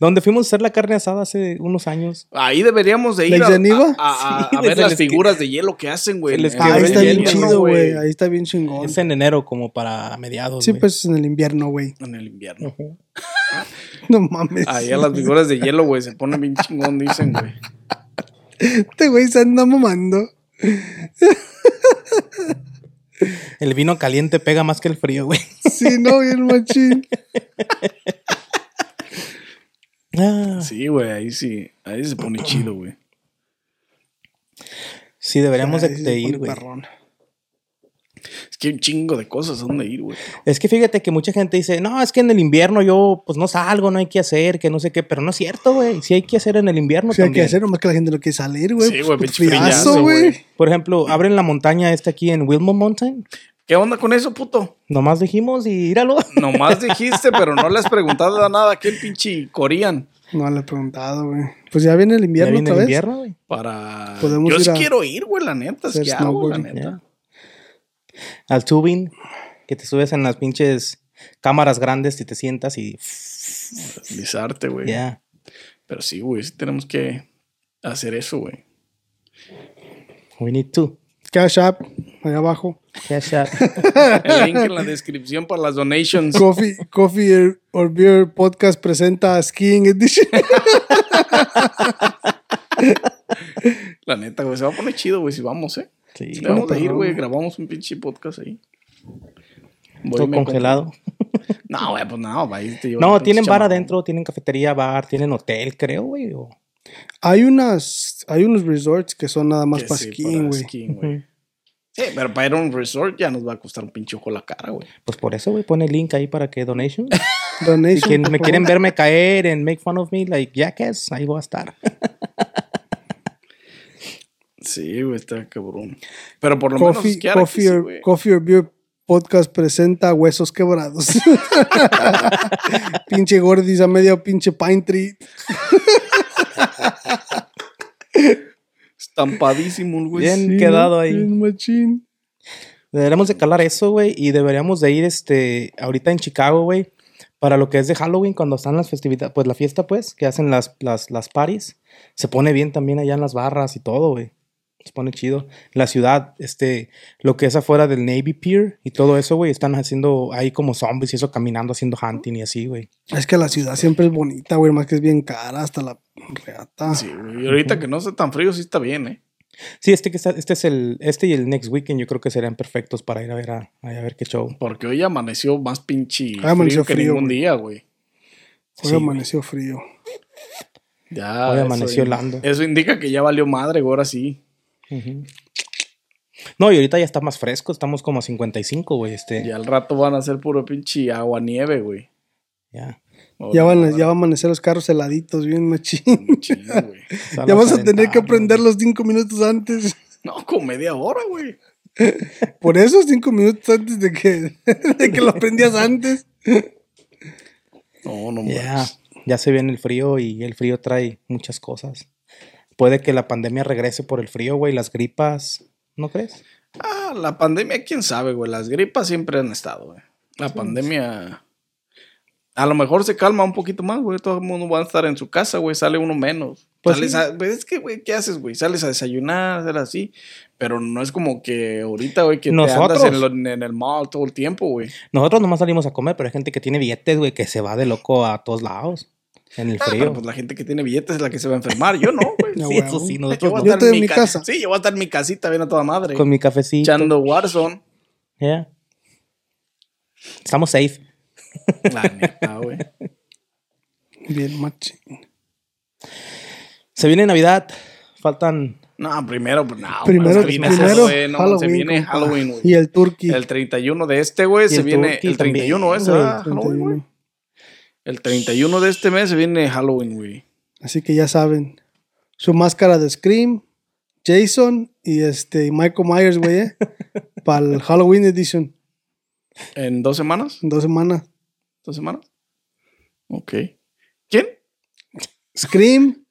Donde fuimos a hacer la carne asada hace unos años. Ahí deberíamos de ir ¿La a, a- a- a ver las figuras de hielo que hacen, güey. Quebró Ahí está bien hielo, chido, güey. Ahí está bien chingón. Es en enero, como para mediados. Sí, güey. pues en el invierno, güey. En el invierno. No mames. Ahí a las figuras de hielo, güey, se ponen bien chingón, dicen, güey. Este güey se anda mamando. El vino caliente pega más que el frío, güey. Sí, no, bien machín. Ah, Sí, güey, ahí sí. Ahí se pone chido, güey. sí, deberíamos de, ir, güey. Es que hay un chingo de cosas a dónde ir, güey. Es que fíjate que mucha gente dice, no, es que en el invierno yo pues no salgo, no hay que hacer, que no sé qué, pero no es cierto, güey. Sí hay que hacer en el invierno Sí, hay que hacer, nomás que la gente no quiere salir, güey. Sí, güey, pues, güey. Por ejemplo, abren la montaña esta aquí en Wilmot Mountain. ¿Qué onda con eso, puto? Nomás dijimos y íralo. Nomás dijiste, pero no le has preguntado nada a aquel pinche Corean No le he preguntado, güey. Pues ya viene el Ya invierno viene otra el vez. invierno, güey. para... Podemos Yo ir sí a quiero ir, güey, la neta. Es que hago, la neta. Al tubing, que te subes en las pinches cámaras grandes y te sientas y Deslizarte, güey. ya. Pero sí, güey, sí tenemos que hacer eso, güey. We need to. Cash App, allá abajo. Cash out. El link en la descripción para las donations. Coffee, Coffee or- Beer Podcast presenta Skiing Edition. La neta, güey, se va a poner chido, güey, si vamos, ¿eh? Sí, Debemos de ir, perrón. güey, grabamos un pinche podcast ahí. Voy todo congelado. No, güey, pues no, va, No, tienen bar adentro, tienen cafetería, bar, tienen hotel, creo, güey. o- Hay unas, hay unos resorts que son nada más Que para sí, skiing, güey. Sí, pero para ir a un resort ya nos va a costar un pinche ojo la cara, güey. Pues por eso, güey, pone el link ahí para que donation. Si Donation, quien por me quieren verme caer en make fun of me, like jackass, ahí voy a estar. Sí, güey, está cabrón. Pero por lo Coffee, menos Coffee, or. Coffee or Beer Podcast presenta Huesos Quebrados. pinche gordis a medio pinche pine tree. Estampadísimo, güey. Bien. Sí. quedado ahí. Bien machín. Deberíamos de calar eso, güey, y deberíamos de ir, este, ahorita en Chicago, güey, para lo que es de Halloween, cuando están las festividades, pues la fiesta, pues, que hacen las, las, las parties. Se pone bien también allá en las barras y todo, güey. Se pone chido. La ciudad, este, lo que es afuera del Navy Pier y todo eso, güey, están haciendo ahí como zombies y eso, caminando, haciendo hunting y así, güey. Es que la ciudad siempre es bonita, güey. Más que es bien cara hasta la reata. Sí, güey. Y ahorita que no está tan frío, sí está bien, ¿eh? Sí, este que está, este es el, este y el next weekend yo creo que serían perfectos para ir a ver a, a ver qué show. Porque hoy amaneció más pinche amaneció frío que frío, ningún día, güey. Hoy Sí, amaneció frío. Ya. Hoy eso amaneció in- helando. Eso indica que ya valió madre, güey, ahora sí. No, y ahorita ya está más fresco, estamos como a 55, güey, este. Ya al rato van a ser puro pinche agua nieve, güey. Ya. Ya van, a- ya van a amanecer los carros heladitos, bien machín. Güey. Ya vas a tener que aprender los cinco minutos antes. No, como media hora, güey. Por eso, cinco minutos antes de que, de que lo aprendías antes. No, no Ya, mames. ya se viene el frío y el frío trae muchas cosas. Puede que la pandemia regrese por el frío, güey, las gripas, ¿no crees? Ah, la pandemia, quién sabe, güey. Las gripas siempre han estado, güey. La pandemia. A lo mejor se calma un poquito más, güey. Todo el mundo va a estar en su casa, güey. Sale uno menos. Pues Sales sí. a- pues es que, güey, ¿qué haces, güey? Sales a desayunar, hacer así. Pero no es como que ahorita, güey, que Nosotros. te andas en, lo- en el mall todo el tiempo, güey. Nosotros nomás salimos a comer, pero hay gente que tiene billetes, güey, que se va de loco a todos lados. En el Ah, frío. pero pues la gente que tiene billetes es la que se va a enfermar. Yo no, güey. No, sí, huevo. eso sí, Yo voy a. Yo estar en mi ca- casa. Sí, yo voy a estar en mi casita bien a toda madre. Con mi cafecito. Echando Warzone. Ya. Estamos safe. La neta, güey. Bien machín. Se viene Navidad. Faltan. No, primero, pues no. Primero, se viene primero eso, güey, no, Halloween. se viene. Halloween, güey. Y el turkey. El 31 de este, güey, se el viene. El 31 también, ese, ah, Halloween, 31. güey. El 31 de este mes viene Halloween, güey. Así que ya saben. Su máscara de Scream, Jason y este Michael Myers, güey, ¿eh? Para el Halloween Edition. ¿En dos semanas? En dos semanas. ¿Dos semanas? Ok. ¿Quién? Scream,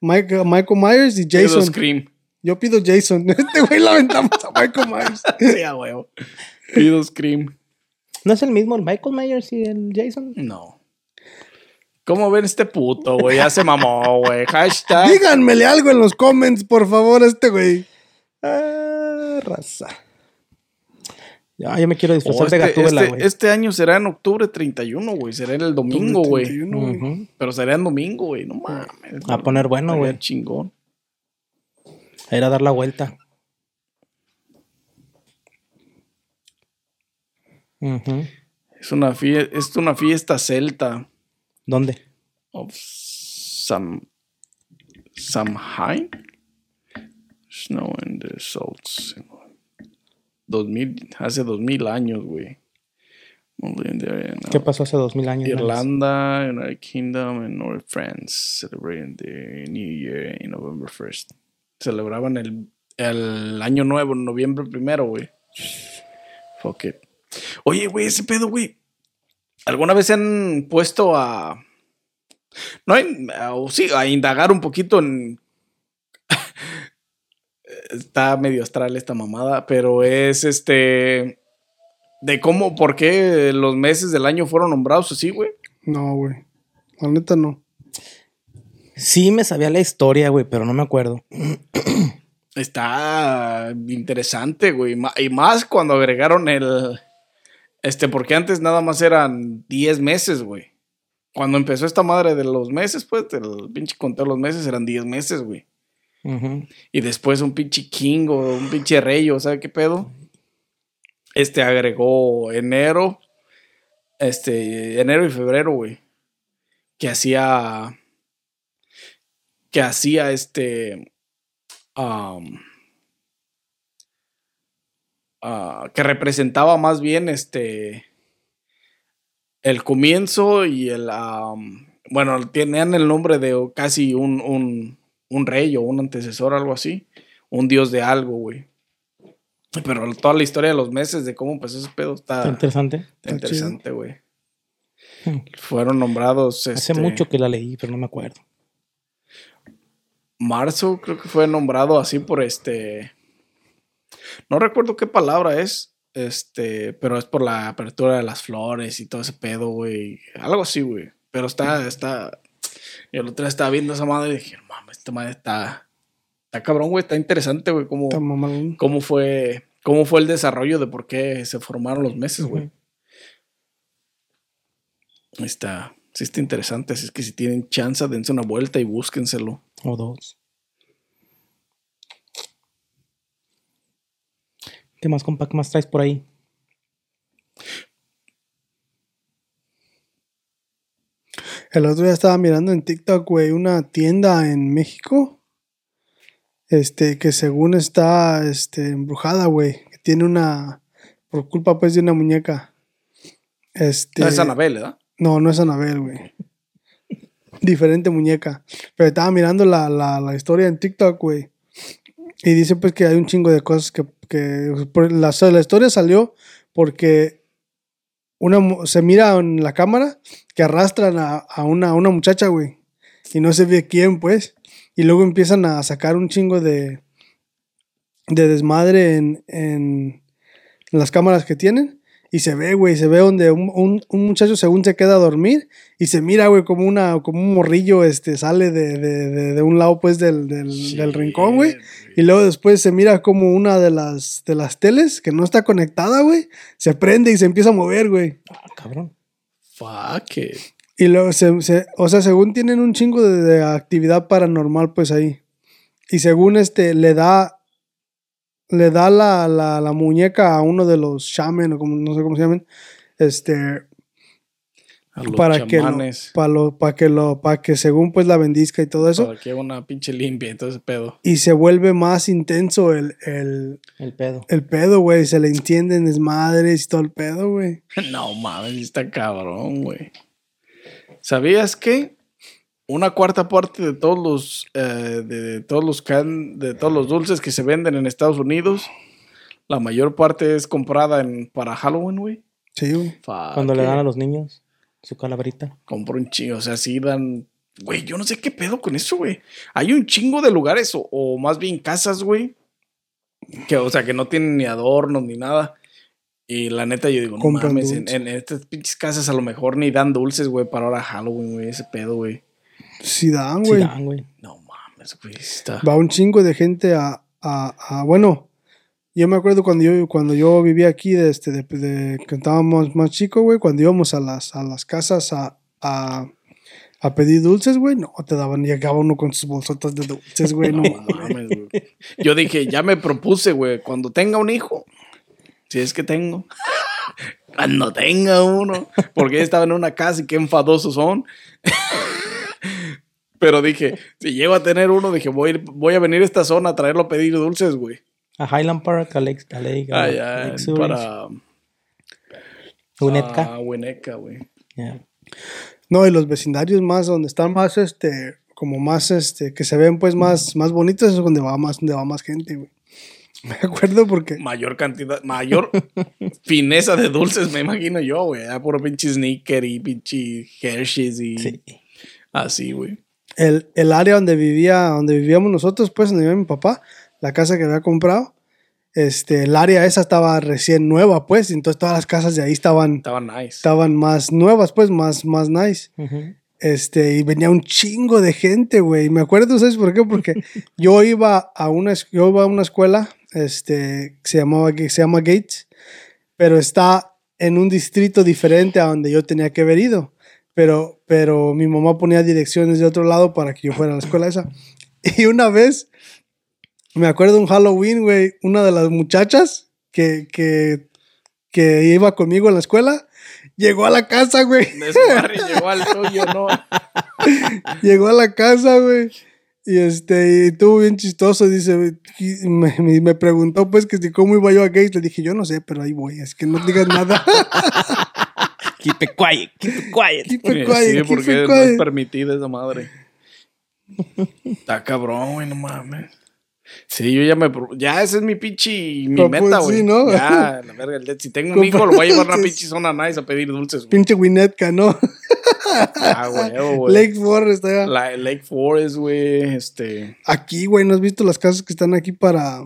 Michael, Michael Myers y Pido Jason. Scream. Yo pido Jason. Este güey lo aventamos a Michael Myers. Sí, a huevo. Pido Scream. ¿No es el mismo el Michael Myers y el Jason? No. ¿Cómo ven este puto, güey? Ya se mamó, güey. Hashtag. Díganmele algo en los comments, por favor, a este güey. Ah, raza. Ya, yo me quiero Oh, disfrazar de este, Gatúbela, este- güey. este año será en octubre 31, güey. Será en el domingo, güey. 31, güey. Ujú. Pero será en domingo, güey. No mames. A poner bueno, güey. chingón. A ir a dar la vuelta. Ujú. Es una, es una fiesta celta. ¿Dónde? Of Sam. Samhain. Snow in the Salts. 2000, hace 2000 años, güey. ¿Qué pasó hace dos mil años? Max? Irlanda, United Kingdom, and North France celebrating the New Year in November 1st. Celebraban el, el año nuevo en noviembre primero, güey. Fuck it. Oye, güey, ese pedo, güey. ¿Alguna vez se han puesto a. No, hay- o sí, a indagar un poquito en. Está medio astral esta mamada, pero es este. De cómo, por qué los meses del año fueron nombrados así, güey. No, güey. La neta no. Sí, me sabía la historia, güey, pero no me acuerdo. Está interesante, güey. Y más cuando agregaron el. Este, porque antes nada más eran 10 meses, güey. Cuando empezó esta madre de los meses, pues, el pinche conteo de los meses eran 10 meses, güey. Y después un pinche king o un pinche rey, o sea, ¿qué pedo? Este agregó enero, este, enero y febrero, güey. Que hacía, que hacía este, ah, que representaba más bien este, el comienzo y el, bueno, tenían el nombre de casi un, un, un rey o un antecesor, algo así, un dios de algo, güey. Pero toda la historia de los meses, de cómo empezó ese pedo, está, Está interesante. está Está interesante, güey. Hmm. Fueron nombrados. Hace este, mucho que la leí, pero no me acuerdo. Marzo, creo que fue nombrado así por este. No recuerdo qué palabra es. Este, pero es por la apertura de las flores y todo ese pedo, güey. Algo así, güey. Pero está, está. Yo el otro día estaba viendo esa madre y dije, mames, esta madre está. Está cabrón, güey. Está interesante, güey. Cómo, cómo fue. Cómo fue el desarrollo de por qué se formaron los meses, güey. Está. Sí está interesante. Así es que si tienen chance, dense una vuelta y búsquenselo. O dos. ¿Qué más, compa? ¿Qué más traes por ahí? El otro día estaba mirando en TikTok, güey, una tienda en México. Este, que según está este, embrujada, güey. Que tiene una. Por culpa, pues, de una muñeca. Este. No es Anabel, ¿verdad? No, no es Anabel, güey. Diferente muñeca. Pero estaba mirando la, la, la historia en TikTok, güey. Y dice pues que hay un chingo de cosas que... que la, la historia salió porque una, se mira en la cámara que arrastran a, a una, a una muchacha, güey. Y no se ve quién, pues. Y luego empiezan a sacar un chingo de, de desmadre en, en las cámaras que tienen. Y se ve, güey, se ve donde un, un- un muchacho según se queda a dormir y se mira, güey, como, una, como un morrillo este, sale de, de- de- de un lado, pues, del, del, del rincón, güey. Y luego después se mira como una de las, de las teles que no está conectada, güey, se prende y se empieza a mover, güey. Ah, cabrón. Fuck it. Y luego, se, se- o sea, según tienen un chingo de, de actividad paranormal, pues ahí. Y según este, le da, le da la, la, la muñeca a uno de los shaman, o como, no sé cómo se llaman, este, para que, lo, para, lo, para que lo, para que según pues la bendizca y todo eso. Para que una pinche limpia y todo ese pedo. Y se vuelve más intenso el, el, El pedo. el pedo, güey. Se le entienden desmadres y todo el pedo, güey. No mames, está cabrón, güey. ¿Sabías que una cuarta parte de todos los eh, de todos los can- de todos los dulces que se venden en Estados Unidos, la mayor parte es comprada en para Halloween, güey? Sí, güey. Cuando le dan a los niños su calaverita. Compro un chingo, o sea, sí dan. Güey, yo no sé qué pedo con eso, güey. Hay un chingo de lugares, o, o más bien casas, güey. Que, o sea, que no tienen ni adornos ni nada. Y la neta, yo digo, no Compran mames, en, en estas pinches casas a lo mejor ni dan dulces, güey, para ahora Halloween, güey, ese pedo, güey. Sí güey. dan, güey. No mames, güey, está. Va un chingo de gente a, a, a- bueno, yo me acuerdo cuando yo, cuando yo vivía aquí, de, este, de, de- que estábamos más chicos, güey, cuando íbamos a las, a las casas a, a, a pedir dulces, güey, no, te daban, llegaba uno con sus bolsotas de dulces, güey, no No mames. güey. Yo dije, ya me propuse, güey, cuando tenga un hijo, si es que tengo, cuando tenga uno, porque estaba en una casa y qué enfadosos son. Pero dije, si llego a tener uno, dije, voy, a ir- voy a venir a esta zona a traerlo a pedir dulces, güey. A Highland Park, a Lake, a Lake, a Allá, Lake Zurich, para Winnetka. a Winnetka, güey. Yeah. No, y los vecindarios más, donde están más, este, como más, este, que se ven pues más, más bonitos, es donde va más, donde va más gente, güey. Me acuerdo porque, Mayor cantidad, mayor fineza de dulces, me imagino yo, güey. Ya puro pinche sneaker y pinche Hershey's y Sí. así, güey. El, el área donde vivía, donde vivíamos nosotros, pues, donde vivía mi papá, la casa que había comprado, este, el área esa estaba recién nueva, pues, y entonces todas las casas de ahí estaban, Estaba nice. estaban más nuevas, pues, más, más nice. Ujú. Este, y venía un chingo de gente, güey. Me acuerdo, ¿sabes por qué? Porque yo iba a una, yo iba a una escuela, este, que se llamaba, que se llama Gates, pero está en un distrito diferente a donde yo tenía que haber ido. Pero, pero mi mamá ponía direcciones de otro lado para que yo fuera a la escuela esa. Y una vez, me acuerdo un Halloween, güey, una de las muchachas que, que, que iba conmigo a la escuela, llegó a la casa, güey. Llegó al tuyo, ¿no? Llegó a la casa, güey. Y este, y estuvo bien chistoso. Dice, me, me- me preguntó, pues, que si cómo iba yo a Gates. Le dije, yo no sé, pero ahí voy. Es que no digas nada. Keep it quiet, keep it quiet. Keep it Sí, quiet, keep porque it no es permitida esa madre. Está cabrón, güey, no mames. Sí, yo ya me. Ya, ese es mi pinche. Mi Pero, pues, meta, sí, güey. ¿no? Ya, la verga. el- Si tengo un hijo, lo voy a llevar a una pinche zona nice a pedir dulces, güey. Pinche Winnetka, ¿no? Ah, güey, güey. Lake Forest, allá. La- Lake Forest, güey. Este. Aquí, güey, ¿no has visto las casas que están aquí para.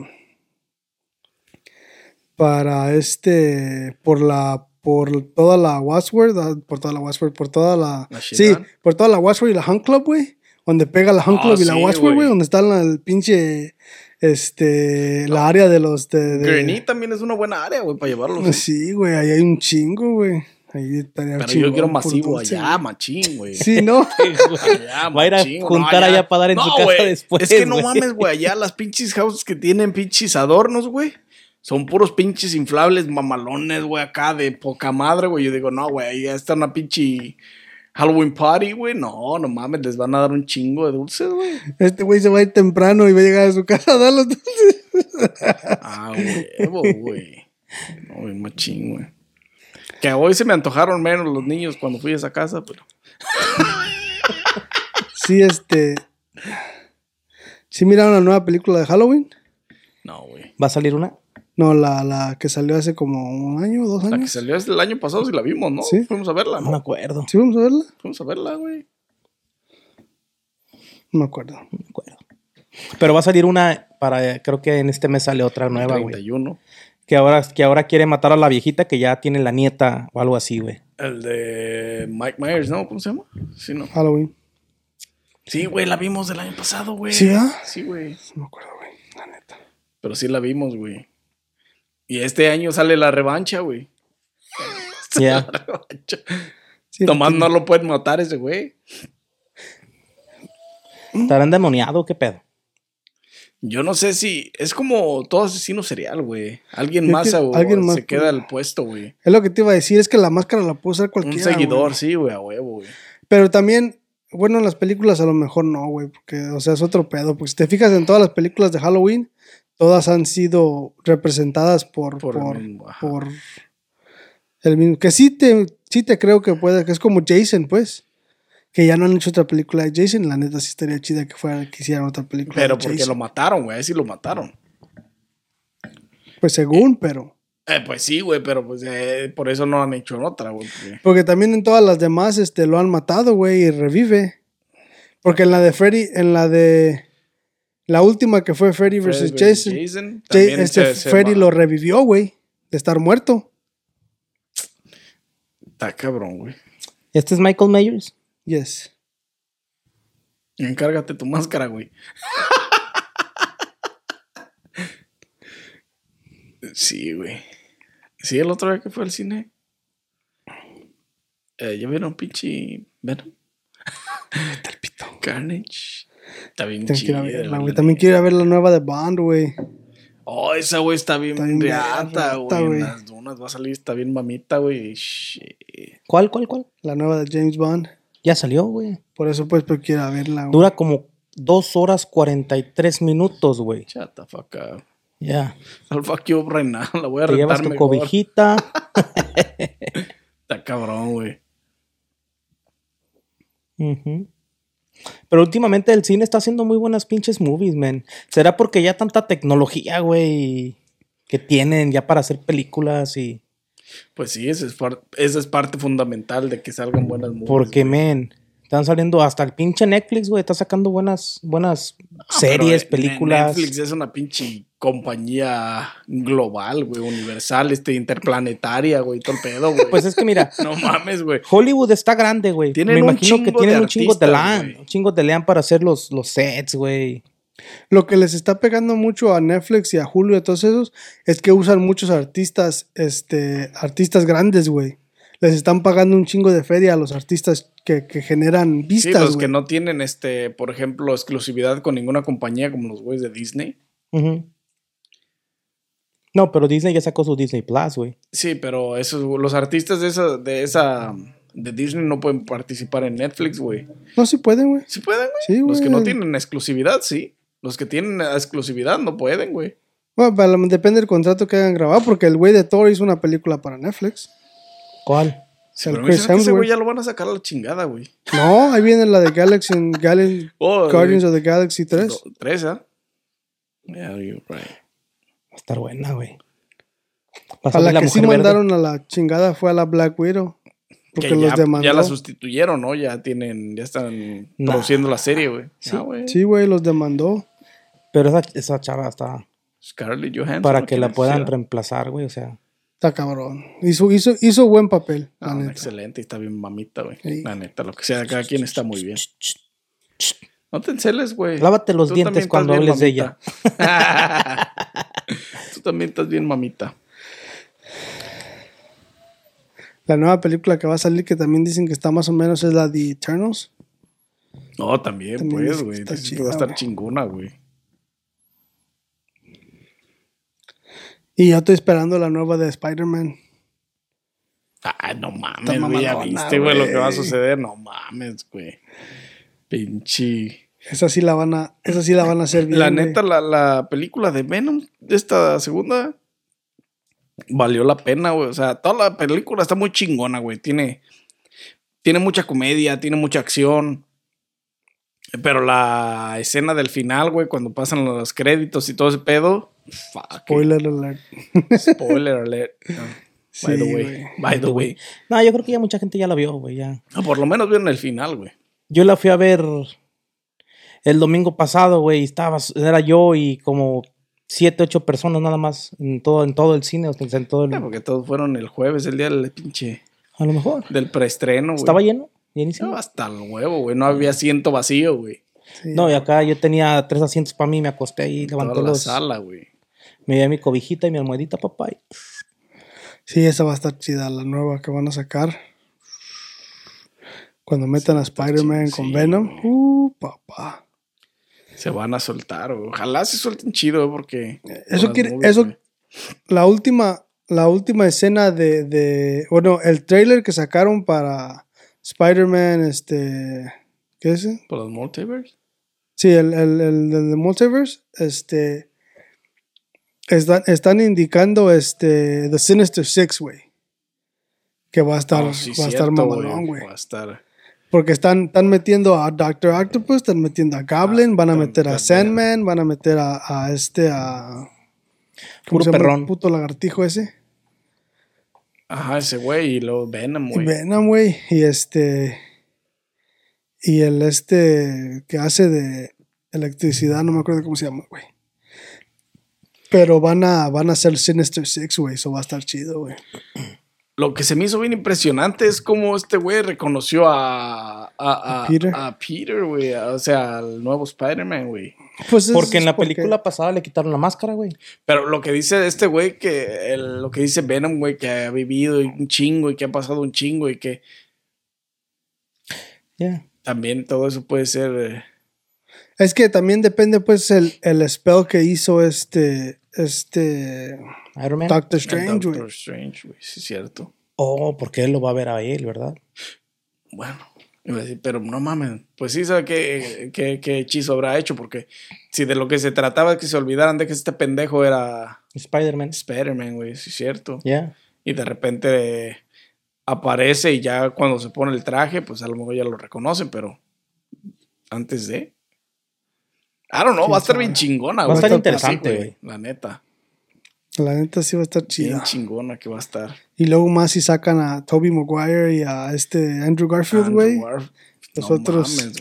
Para este. Por la. Por toda la Wadsworth. ah, Por toda la Wadsworth. Por toda la. ¿La sí, por toda la Wadsworth y la Hunt Club, güey. Donde pega la Hunt Ah, Club y la sí, Wadsworth, güey. Donde está la, el pinche. Este. La área de los. De, de- Gurney también es una buena área, güey, para llevarlos. Sí, güey. Ahí hay un chingo, güey. Ahí estaría Pero yo quiero masivo allá, machín, güey. Sí, ¿no? Allá, Va a ir a juntar allá para dar en su casa güey, después, Es que no mames, güey. Allá las pinches houses que tienen pinches adornos, güey. Son puros pinches inflables mamalones, güey, acá de poca madre, güey. Yo digo, no, güey, ahí está una pinche Halloween party, güey. No, no mames, les van a dar un chingo de dulces, güey. Este güey se va a ir temprano y va a llegar a su casa a dar los dulces. Ah, huevo, güey. No, güey, machín, güey. Que hoy se me antojaron menos los niños cuando fui a esa casa, pero. Sí, este. ¿Sí miraron la nueva película de Halloween? No, güey. ¿Va a salir una? No, la, la que salió hace como un año o dos La que años. salió el año pasado, sí la vimos, ¿no? Sí. Fuimos a verla, No me ¿no? acuerdo. ¿Sí vamos a verla? Fuimos a verla, güey. No me acuerdo. No me acuerdo. Pero va a salir una para, creo que en este mes sale otra nueva, güey. 31. Que ahora, que ahora quiere matar a la viejita que ya tiene la nieta o algo así, güey. El de Mike Myers, ¿no? ¿Cómo se llama? Sí, ¿no? Halloween. Sí, güey, la vimos el año pasado, güey. ¿Sí, ah? Sí, güey. No me acuerdo, güey. La neta. Pero sí la vimos, güey. Y este año sale la revancha, güey. Ya. La revancha. Sí, Nomás no lo pueden matar ese güey. ¿Estarán demoniado? ¿Qué pedo? Yo no sé si es como todo asesino serial, güey. Alguien más, que o- alguien más se queda al puesto, güey. Es lo que te iba a decir, es que la máscara la puede usar Un cualquiera. seguidor, güey. sí, güey, a huevo, güey. Pero también, bueno, en las películas a lo mejor no, güey, porque, o sea, es otro pedo. Porque si te fijas en todas las películas de Halloween, todas han sido representadas por, Por por, el mismo, ajá. por el mismo. Que sí te, sí te creo que puede, que es como Jason, pues. Que ya no han hecho otra película de Jason. La neta sí estaría chida que fuera, que hicieran otra película Pero de porque Jason. lo mataron, güey. Sí lo mataron. Pues según, pero. Eh, pues sí, güey, pero pues eh, por eso no han hecho otra, güey. porque- Porque también en todas las demás este, lo han matado, güey, y revive. Porque en la de Freddy, en la de. La última que fue Freddy vs. Jason. Jason, Ja- también este se- se Freddy lo revivió, güey, de estar muerto. Está cabrón, güey. ¿Este es Michael Myers? Yes. Encárgate tu máscara, güey. sí, güey. Sí, el otro día que fue al cine. Eh, ¿Ya vieron pinche Venom? Carnage. Está bien Tengo que verla, güey. También quiero ir a ver la nueva de Bond, güey. Oh, esa güey está bien, Está bien reata, güey. En las dunas va a salir, está bien mamita, güey. ¿Cuál, cuál, cuál? La nueva de James Bond. Ya salió, güey. Por eso, pues, pues quiero verla, güey. Dura como dos horas 43 minutos, güey. Shut the fuck up. Ya. I'll fuck you up right now. La voy a Te llevas tu mejor. cobijita. Está cabrón, güey. Ujú. Pero últimamente el cine está haciendo muy buenas pinches movies, man. ¿Será porque ya tanta tecnología, güey, que tienen ya para hacer películas y... Pues sí, esa es, par- esa es parte fundamental de que salgan buenas movies. Porque, güey. men, están saliendo hasta el pinche Netflix, güey, está sacando buenas, buenas Ah, series, pero, eh, películas. Netflix es una pinche compañía global, güey, universal, este, interplanetaria, güey, todo el pedo, güey. Pues es que mira, no mames, güey. Hollywood está grande, güey. Me imagino que tienen un chingo de LAN, un chingo de LAN para hacer los, los sets, güey. Lo que les está pegando mucho a Netflix y a Julio y a todos esos es que usan muchos artistas, este, artistas grandes, güey. Les están pagando un chingo de feria a los artistas que, que generan Sí, vistas, los que no tienen, este, por ejemplo, exclusividad con ninguna compañía como los güeyes de Disney. Ujú. No, pero Disney ya sacó su Disney Plus, güey. Sí, pero esos, los artistas de esa, de esa, de Disney no pueden participar en Netflix, güey. No, sí pueden, güey. Sí pueden, güey. Sí, Los que no tienen exclusividad, sí. Los que tienen exclusividad no pueden, güey. Bueno, para- depende del contrato que hayan grabado, porque el güey de Thor hizo una película para Netflix. ¿Cuál? Sí, El pero Chris que ese güey ya lo van a sacar a la chingada, güey. No, ahí viene la de Galaxy, Gal- Oh, Guardians of the Galaxy 3. do- Tres, ¿ah? Yeah, you're right. Va a estar buena, güey. A la que sí Verde. mandaron a la chingada fue a la Black Widow. Porque Que los ya, demandó. ya la sustituyeron, ¿no? Ya tienen, ya están Nah. produciendo la serie, güey. Sí. Ah, güey. Sí, güey, los demandó. Pero esa, esa chava está Scarlett Johansson. para que la ¿Quién puedan reemplazar, güey. O sea, Está cabrón. Hizo, hizo, hizo buen papel, la Ah, neta. excelente, está bien mamita, güey. Sí. La neta, lo que sea, cada quien está muy bien. No te enceles, güey. lávate los Tú dientes cuando hables de ella. Tú también estás bien mamita. La nueva película que va a salir, que también dicen que está más o menos, es la de Eternals. No, también, También pues, está güey. Que chida, va a estar güey. chingona, güey. Y yo estoy esperando la nueva de Spider-Man. Ay, no mames, Está güey. Ya viste, güey, lo que va a suceder. No mames, güey. Pinche. Esa sí la van a, esa sí la van a hacer bien. La neta, la, la película de Venom, de esta segunda, valió la pena, güey. O sea, toda la película está muy chingona, güey. Tiene, tiene mucha comedia, tiene mucha acción. Pero la escena del final, güey, cuando pasan los créditos y todo ese pedo. Fuck. Spoiler alert. Spoiler alert. No. By the way. By the way. no, yo creo que ya mucha gente ya la vio, güey. Ya. No, por lo menos vieron el final, güey. Yo la fui a ver el domingo pasado, güey. y Estaba, era yo y como siete, ocho personas nada más en todo, en todo el cine. en todo el- Ah, Porque todos fueron el jueves, el día del pinche. a lo mejor. Del preestreno, güey. Estaba lleno, llenísimo. No, hasta el huevo, güey. No había asiento vacío, güey. Sí. No, y acá yo tenía tres asientos para mí, me acosté ahí, Toda levanté la los. sala, güey. Me llevé mi cobijita y mi almohadita, papá. y- Sí, esa va a estar chida, la nueva que van a sacar. Cuando metan a Spider-Man con sí, Venom. güey. Uh, papá. Se van a soltar. Ojalá se suelten chido, porque. Eso quiere, movies, eso, la última, la última escena de, de, bueno, el trailer que sacaron para Spider-Man, este, ¿qué es? Por los multiverse. Sí, el, el, el, de Multiverse, este, están, están indicando, este, The Sinister Six, güey. Que va a estar, Oh, sí, va a estar mamalón, güey. Va a estar. Porque están, están metiendo a Doctor Octopus, están metiendo a Goblin, Ah, van a meter a. Sandman, van a meter a, a este, a... Puro se llama el perrón. puto lagartijo ese? Ajá, ese güey y luego Venom, güey. Venom, güey. Y este. Y el este que hace de electricidad, no me acuerdo cómo se llama, güey. Pero van a, van a hacer Sinister Six, güey. Eso va a estar chido, güey. Lo que se me hizo bien impresionante es cómo este güey reconoció a, a, a, A Peter. a Peter, güey. O sea, al nuevo Spider-Man, güey. Pues es- Porque en la porque- película pasada le quitaron la máscara, güey. Pero lo que dice este güey, que el- lo que dice Venom, güey, que ha vivido un chingo y que ha pasado un chingo y que Ya. también todo eso puede ser. eh, Es que también depende, pues, el, el spell que hizo este. Este. Iron Man. Doctor Strange, Doctor güey. Strange, güey, sí es cierto. Oh, porque él lo va a ver a él, ¿verdad? Bueno, iba a decir, pero no mames. Pues sí, sabe qué, qué, qué hechizo habrá hecho, porque si de lo que se trataba es que se olvidaran de que este pendejo era Spider-Man. Spider-Man, güey, sí es cierto. Ya. Y de repente aparece y ya cuando se pone el traje, pues a lo mejor ya lo reconocen, pero antes de. I don't know, va a estar bien chingona, Va a güey. estar interesante, güey. La neta. La neta sí va a estar Bien chida. chingona que va a estar. Y luego más si sacan a Toby Maguire y a este Andrew Garfield, güey. Los no otros-.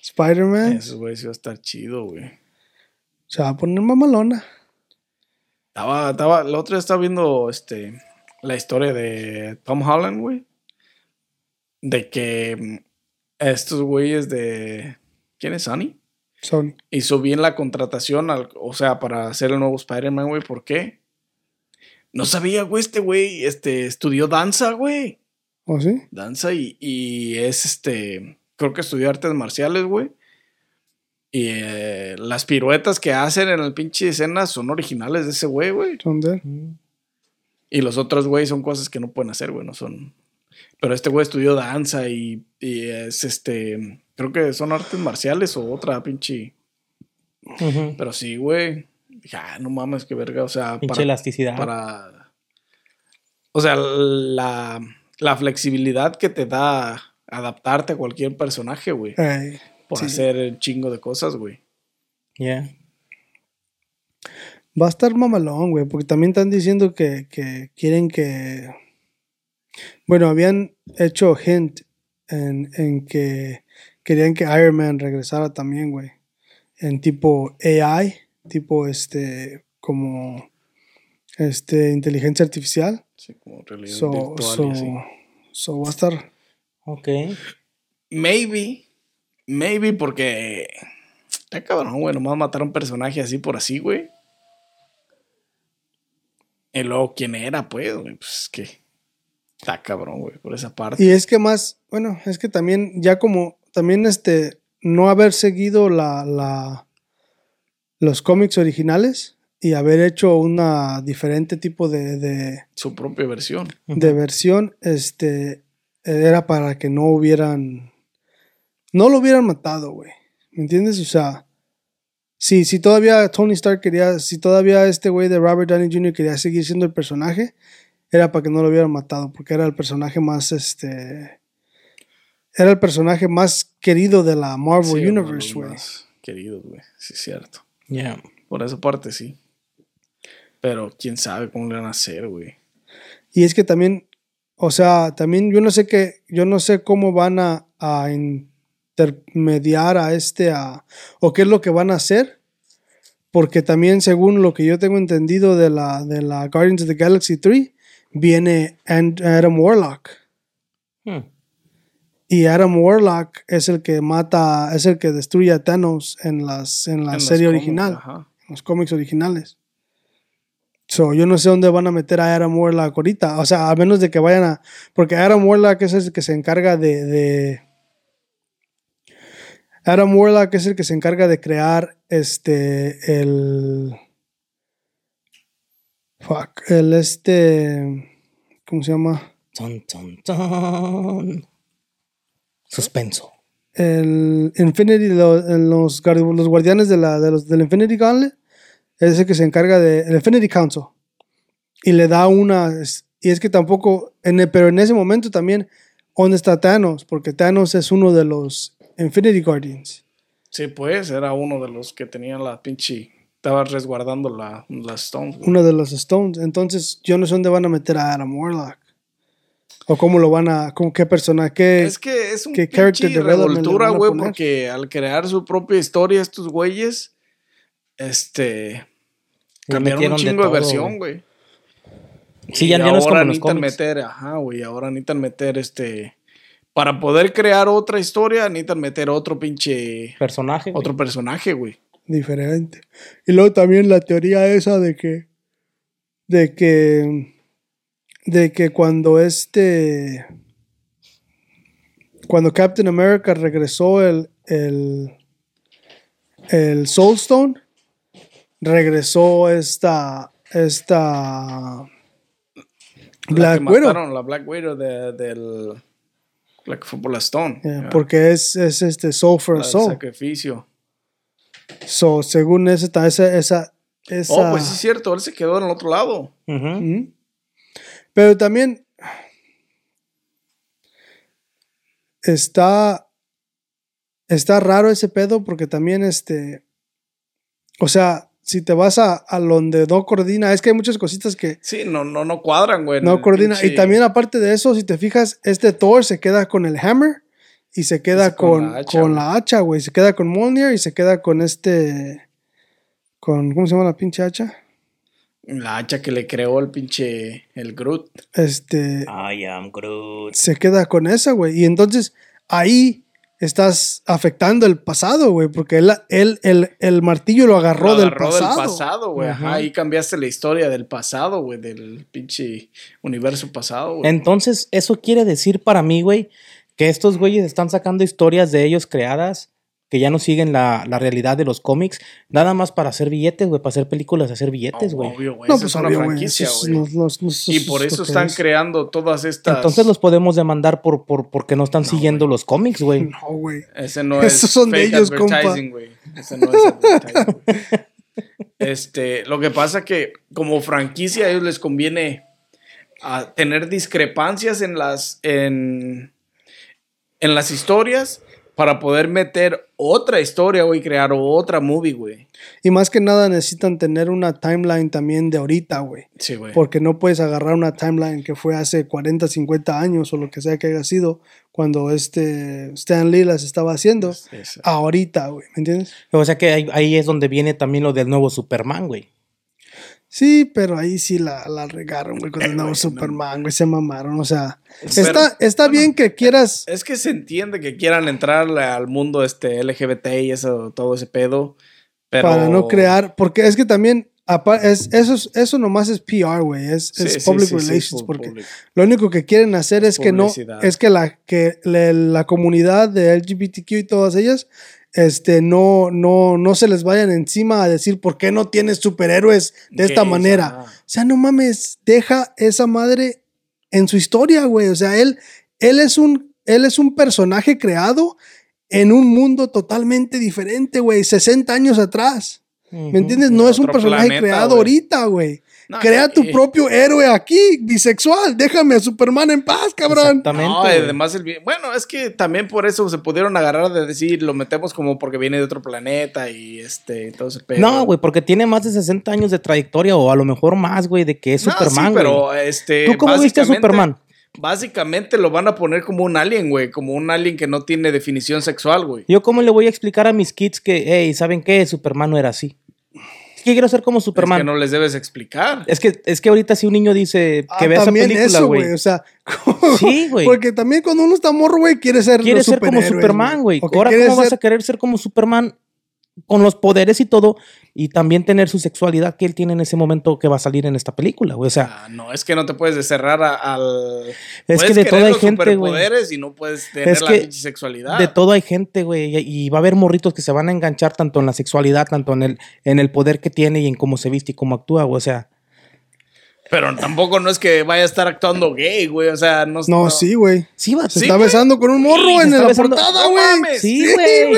Spider-Man. Ese güey sí va a estar chido, güey. Se va a poner mamalona. Estaba, estaba, el otro día estaba viendo este, la historia de Tom Holland, güey. De que mm, estos güeyes de. ¿Quién es Sonny? Sony. Hizo bien la contratación, al- o sea, para hacer el nuevo Spider-Man, güey. ¿Por qué? No sabía, güey, este güey este, estudió danza, güey. ¿O sí? Danza y, y es este. Creo que estudió artes marciales, güey. Y eh, las piruetas que hacen en el pinche escena son originales de ese güey, güey. Son de. Y los otros, güey, son cosas que no pueden hacer, güey, no son. Pero este güey estudió danza y, y es este. Creo que son artes marciales o otra pinche. Pero sí, güey. Ah, no mames, qué verga. O sea, Pinche para, elasticidad. para. O sea, la, la flexibilidad que te da adaptarte a cualquier personaje, güey. Ey, Por sí. hacer el chingo de cosas, güey. Ya. Va a estar mamalón, güey, porque también están diciendo que, que quieren que... Bueno, habían hecho hint en, en que querían que Iron Man regresara también, güey. En tipo AI, tipo este, como este, inteligencia artificial. Sí, como realidad So, virtual so, y así. so va a estar... Ok. Maybe. Maybe porque. Está cabrón, güey. Nomás matar a un personaje así por así, güey. Y luego, ¿quién era, pues? güey? Pues es que. Está cabrón, güey, por esa parte. Y es que más, bueno, es que también, ya como, también este, no haber seguido la, la, los cómics originales y haber hecho una diferente tipo de, de, Su propia versión. de versión, este, era para que no hubieran, no lo hubieran matado, güey. ¿Me entiendes? O sea, si, si todavía Tony Stark quería, si todavía este güey de Robert Downey Jr. quería seguir siendo el personaje, era para que no lo hubieran matado, porque era el personaje más, este, era el personaje más querido de la Marvel Sí, Universe, güey. más Queridos, güey. Sí, es cierto. Ya. Por esa parte, sí. Pero quién sabe cómo le van a hacer, güey. Y es que también, o sea, también yo no sé qué, yo no sé cómo van a, a intermediar a este, a, o qué es lo que van a hacer, porque también según lo que yo tengo entendido de la, de la Guardians of the Galaxy 3, viene And- Adam Warlock. Hmm. Y Adam Warlock es el que mata, es el que destruye a Thanos en, las, en la En serie original, Ajá. en los cómics originales. So, yo no sé dónde van a meter a Adam Warlock ahorita. O sea, a menos de que vayan a. Porque Adam Warlock es el que se encarga de. de Adam Warlock es el que se encarga de crear este. El. Fuck. El este. ¿Cómo se llama? Ton, ton, ton. Suspenso. El Infinity. lo- los, los guardianes de la, de los, del Infinity Gauntlet. Es el que se encarga de. El Infinity Council. Y le da una. Y es que tampoco. En el- pero en ese momento también. ¿Dónde está Thanos? Porque Thanos es uno de los Infinity Guardians. Sí, pues era uno de los que tenían la pinche. Estaba resguardando la, las Stones. Uno de los Stones. Entonces, yo no sé dónde van a meter a Adam Warlock. O cómo lo van a. Con qué persona. Qué, Es que es un ¿Qué character pinche revoltura, güey, porque al crear su propia historia estos güeyes, este, cambiaron un chingo de, todo, versión, güey. Sí, Y ya, ya no es como los necesitan cómics. meter, ajá, güey, ahora necesitan meter este. Para poder crear otra historia, necesitan meter otro pinche. Personaje. Otro personaje, güey. Diferente. Y luego también la teoría esa de que. De que. De que cuando este. Cuando Captain America regresó el. El. El Soulstone. Regresó esta. Esta. La Black que Widow. mataron, la Black Widow de- del. La que fue por la Stone. Yeah, ya, Porque es, es este Soul for la Soul. sacrificio. So, según ese, esa, esa, esa- Oh, pues es cierto, él se quedó en el otro lado. Ujú. Ujú. Pero también está está raro ese pedo porque también este o sea, si te vas a, a donde no coordina, es que hay muchas cositas que Sí, no, no, no cuadran, güey. no coordina. pinche- Y también aparte de eso, si te fijas, este Thor se queda con el hammer y se queda con con, la hacha, con güey. la hacha, güey. Se queda con Mjolnir y se queda con este con ¿cómo se llama la pinche hacha? La hacha que le creó el pinche. El Groot. Este I am Groot. se queda con esa, güey. Y entonces ahí estás afectando el pasado, güey, porque él, él- el, el martillo lo agarró, Lo del agarró pasado. pasado, güey. Ajá. Ajá, ahí cambiaste la historia del pasado, güey. Del pinche universo pasado, güey. Entonces, eso quiere decir para mí, güey, que estos güeyes están sacando historias de ellos creadas que ya no siguen la, la realidad de los cómics, nada más para hacer billetes, güey, para hacer películas, hacer billetes, güey. Obvio, güey. No, esa pues es una obvio, güey. franquicia, güey. no- no- no- eso Y por eso están es. creando todas estas. Entonces los podemos demandar por, por porque no están siguiendo los cómics, güey. No, güey. Ese no Esos es son de fake ellos, compa. advertising, güey. Ese no es advertising. Este, lo que pasa que como franquicia a ellos les conviene a tener discrepancias en las en, en las historias para poder meter otra historia, güey, crear otra movie, güey. Y más que nada necesitan tener una timeline también de ahorita, güey. Sí, güey. Porque no puedes agarrar una timeline que fue hace 40, 50 años o lo que sea que haya sido cuando este Stan Lee las estaba haciendo. Es- Ahorita, güey, ¿me entiendes? O sea que ahí, ahí es donde viene también lo del nuevo Superman, güey. Sí, pero ahí sí la, la regaron, güey, con el nuevo güey, no. Superman, güey, se mamaron, o sea, Pero- está, está bien que quieras, Es que se entiende que quieran entrar al mundo este LGBT y eso, todo ese pedo. Pero... para no crear, porque es que también, es, eso, es- eso nomás es PR, güey, es, Sí, es sí, public sí, sí, relations, porque public. lo único que quieren hacer es que no, es que la, que le- la comunidad de LGBTQ y todas ellas, este, no, no, no se les vayan encima a decir por qué no tienes superhéroes de esta manera. O sea, no mames, deja esa madre en su historia, güey. O sea, él, él, es un, él es un personaje creado en un mundo totalmente diferente, güey. 60 años atrás. ¿Me entiendes? No es un personaje planeta, creado ahorita, güey. No, Crea tu propio héroe aquí, bisexual. Déjame a Superman en paz, cabrón. Exactamente. No, además el bueno, es que también por eso se pudieron agarrar de decir, lo metemos como porque viene de otro planeta y este, todo ese pedo. No, güey, porque tiene más de 60 años de trayectoria o a lo mejor más, güey, de que es No, Superman, sí, pero este. ¿Tú cómo viste a básicamente- Superman? Básicamente lo van a poner como un alien, güey, como un alien que no tiene definición sexual, güey. Yo cómo le voy a explicar a mis kids que, hey, ¿saben qué? Superman no era así. Que quiero ser como Es Superman. que no les debes explicar. Es que, es que ahorita si un niño dice que Ah, vea esa película, güey. O sea, Sí, güey. Porque también cuando uno está morro, güey, quiere ser Quiere ser como Superman, güey. Ahora, ¿cómo vas a querer ser como Superman con los poderes y todo? Y también tener su sexualidad que él tiene en ese momento que va a salir en esta película, güey. O sea, Ah, no, es que no te puedes cerrar a- al. Es que de todo hay gente, güey. y no puedes tener Es la que sexualidad. de todo hay gente, güey. Y y va a haber morritos que se van a enganchar tanto en la sexualidad, tanto en el, en el poder que tiene y en cómo se viste y cómo actúa, güey. O sea, Pero tampoco no es que vaya a estar actuando gay, güey. O sea, no. No, sí, güey. sí, va. Se Sí, está güey. besando con un morro Sí, en la besando- portada, ¡No güey. Sí, güey.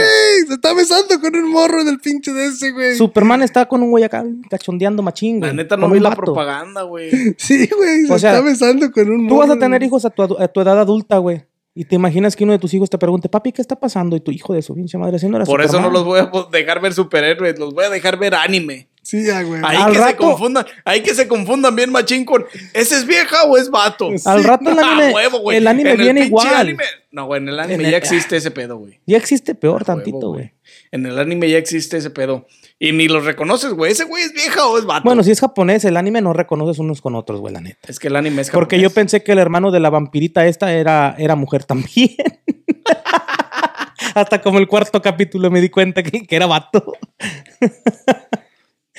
Se está besando con un morro en el pinche de ese, güey. Superman está con un güey acá cachondeando machín, güey. La neta no vi la propaganda, güey. Sí, güey. Se O sea, está besando con un morro. Tú vas a tener hijos a tu, adu- a tu edad adulta, güey. Y te imaginas que uno de tus hijos te pregunte, papi, ¿qué está pasando? Y tu hijo de su pinche madre, si no era Por eso no los voy a dejar ver superhéroes, los voy a dejar ver anime. Sí, ya, güey. Ahí Al que se confundan, ahí que se confundan bien machín con ¿ese es vieja o es vato? Al rato el Ah, anime, huevo, güey. el anime En viene igual. anime- no, güey, en el anime En el- ya existe ese pedo, güey. Ya existe peor huevo, tantito, güey. En el anime ya existe ese pedo. Y ni los reconoces, güey. ¿Ese güey es vieja o es vato? Bueno, si es japonés, el anime no reconoces unos con otros, güey, la neta. Es que el anime es Porque yo japonés. pensé que el hermano de la vampirita esta era, era mujer también. Hasta como el cuarto capítulo me di cuenta que, que era vato.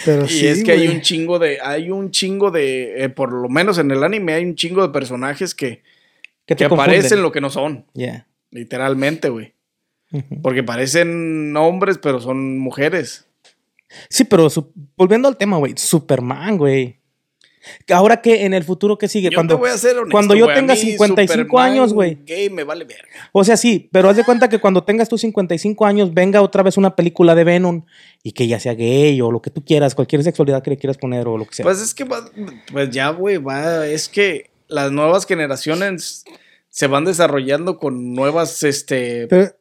Pero Y sí, es que hay un chingo de. Hay un chingo de. eh, por lo menos en el anime hay un chingo de personajes que, Que, que aparecen lo que no son. Yeah. Literalmente, güey. Porque parecen hombres, pero son mujeres. Sí, pero volviendo al tema, güey. Superman, güey. Ahora que en el futuro, ¿qué sigue? Yo cuando, te voy a ser honesto, cuando yo a tenga mí 55 Superman años, güey. Me vale verga. O sea, sí, pero haz de cuenta que cuando tengas tus 55 años, venga otra vez una película de Venom y que ya sea gay o lo que tú quieras, cualquier sexualidad que le quieras poner o lo que sea. Pues es que va- pues ya, güey, va, es que las nuevas generaciones se van desarrollando con nuevas este Pero,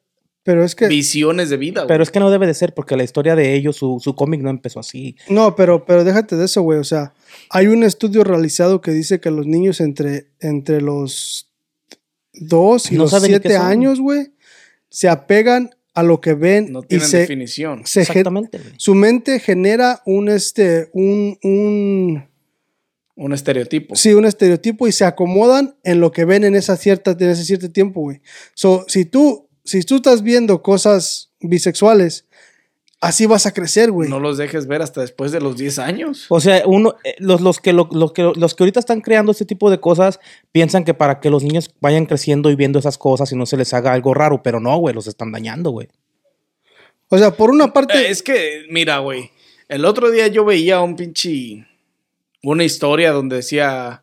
pero es que. visiones de vida, güey. pero es que no debe de ser porque la historia de ellos, su, su cómic no empezó así. No, pero, pero déjate de eso, güey. O sea, hay un estudio realizado que dice que los niños entre, entre los 2 y No los saben ni qué 7 son. años, güey, se apegan a lo que ven no y tienen se, definición. se Exactamente, güey. su mente genera un este un, un Un estereotipo. sí, un estereotipo y se acomodan en lo que ven en esa cierta en ese cierto tiempo, güey. So, si tú si tú estás viendo cosas bisexuales, así vas a crecer, güey. No los dejes ver hasta después de los 10 años. O sea, uno, eh, los, los, que, lo- los, que, los que ahorita están creando este tipo de cosas piensan que para que los niños vayan creciendo y viendo esas cosas y no se les haga algo raro, pero no, güey, los están dañando, güey. O sea, por una parte Eh, es que, mira, güey. El otro día yo veía un pinche. Una historia donde decía.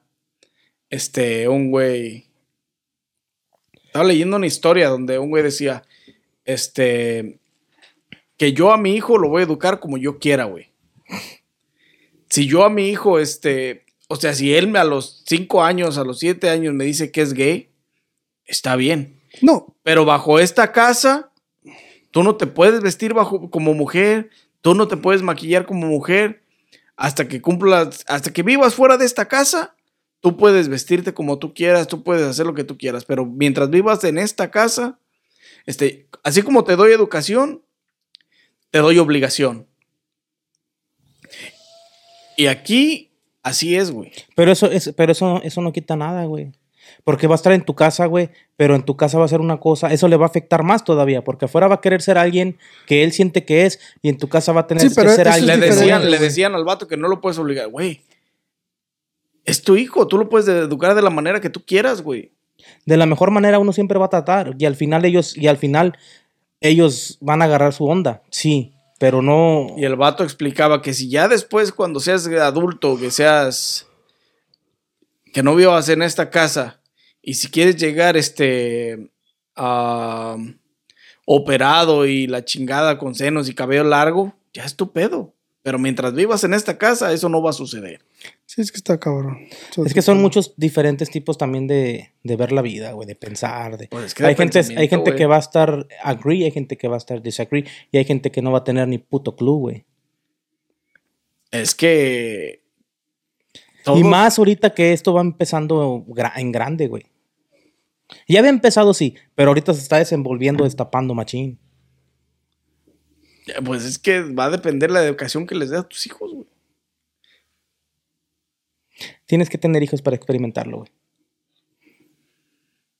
Este, un güey. Estaba leyendo una historia donde un güey decía. Este. Que yo a mi hijo lo voy a educar como yo quiera, güey. Si yo a mi hijo, este. O sea, si él a los 5 años, a los 7 años me dice que es gay, está bien. no, Pero bajo esta casa, tú no te puedes vestir bajo, como mujer, tú no te puedes maquillar como mujer. Hasta que cumplas, hasta que vivas fuera de esta casa, tú puedes vestirte como tú quieras, tú puedes hacer lo que tú quieras. Pero mientras vivas en esta casa, este, así como te doy educación, te doy obligación. Y aquí, así es, güey. Pero eso, es, pero eso, eso no quita nada, güey. Porque va a estar en tu casa, güey, pero en tu casa va a ser una cosa, eso le va a afectar más todavía, porque afuera va a querer ser alguien que él siente que es y en tu casa va a tener Sí, que pero ser es Le alguien. diferente, decían, le decían al vato que no lo puedes obligar, güey. Es tu hijo, tú lo puedes educar de la manera que tú quieras, güey. De la mejor manera uno siempre va a tratar y al final ellos y al final ellos van a agarrar su onda, sí, pero no Y el vato explicaba que si ya después, cuando seas adulto, que seas. que no vivas en esta casa, y si quieres llegar, este. a operado y la chingada con senos y cabello largo, ya es tu pedo. Pero mientras vivas en esta casa, eso no va a suceder. Sí es que está cabrón. Es que son muchos diferentes tipos también de, de ver la vida, güey, de pensar. De... Pues es que hay, gente, hay gente que va a estar agree, hay gente que va a estar disagree, y hay gente que no va a tener ni puto clue, güey. Es que. Y más ahorita que esto va empezando en grande, güey. Ya había empezado, sí, pero ahorita se está desenvolviendo, destapando machín. Pues es que va a depender la educación que les des a tus hijos, güey. Tienes que tener hijos para experimentarlo, güey.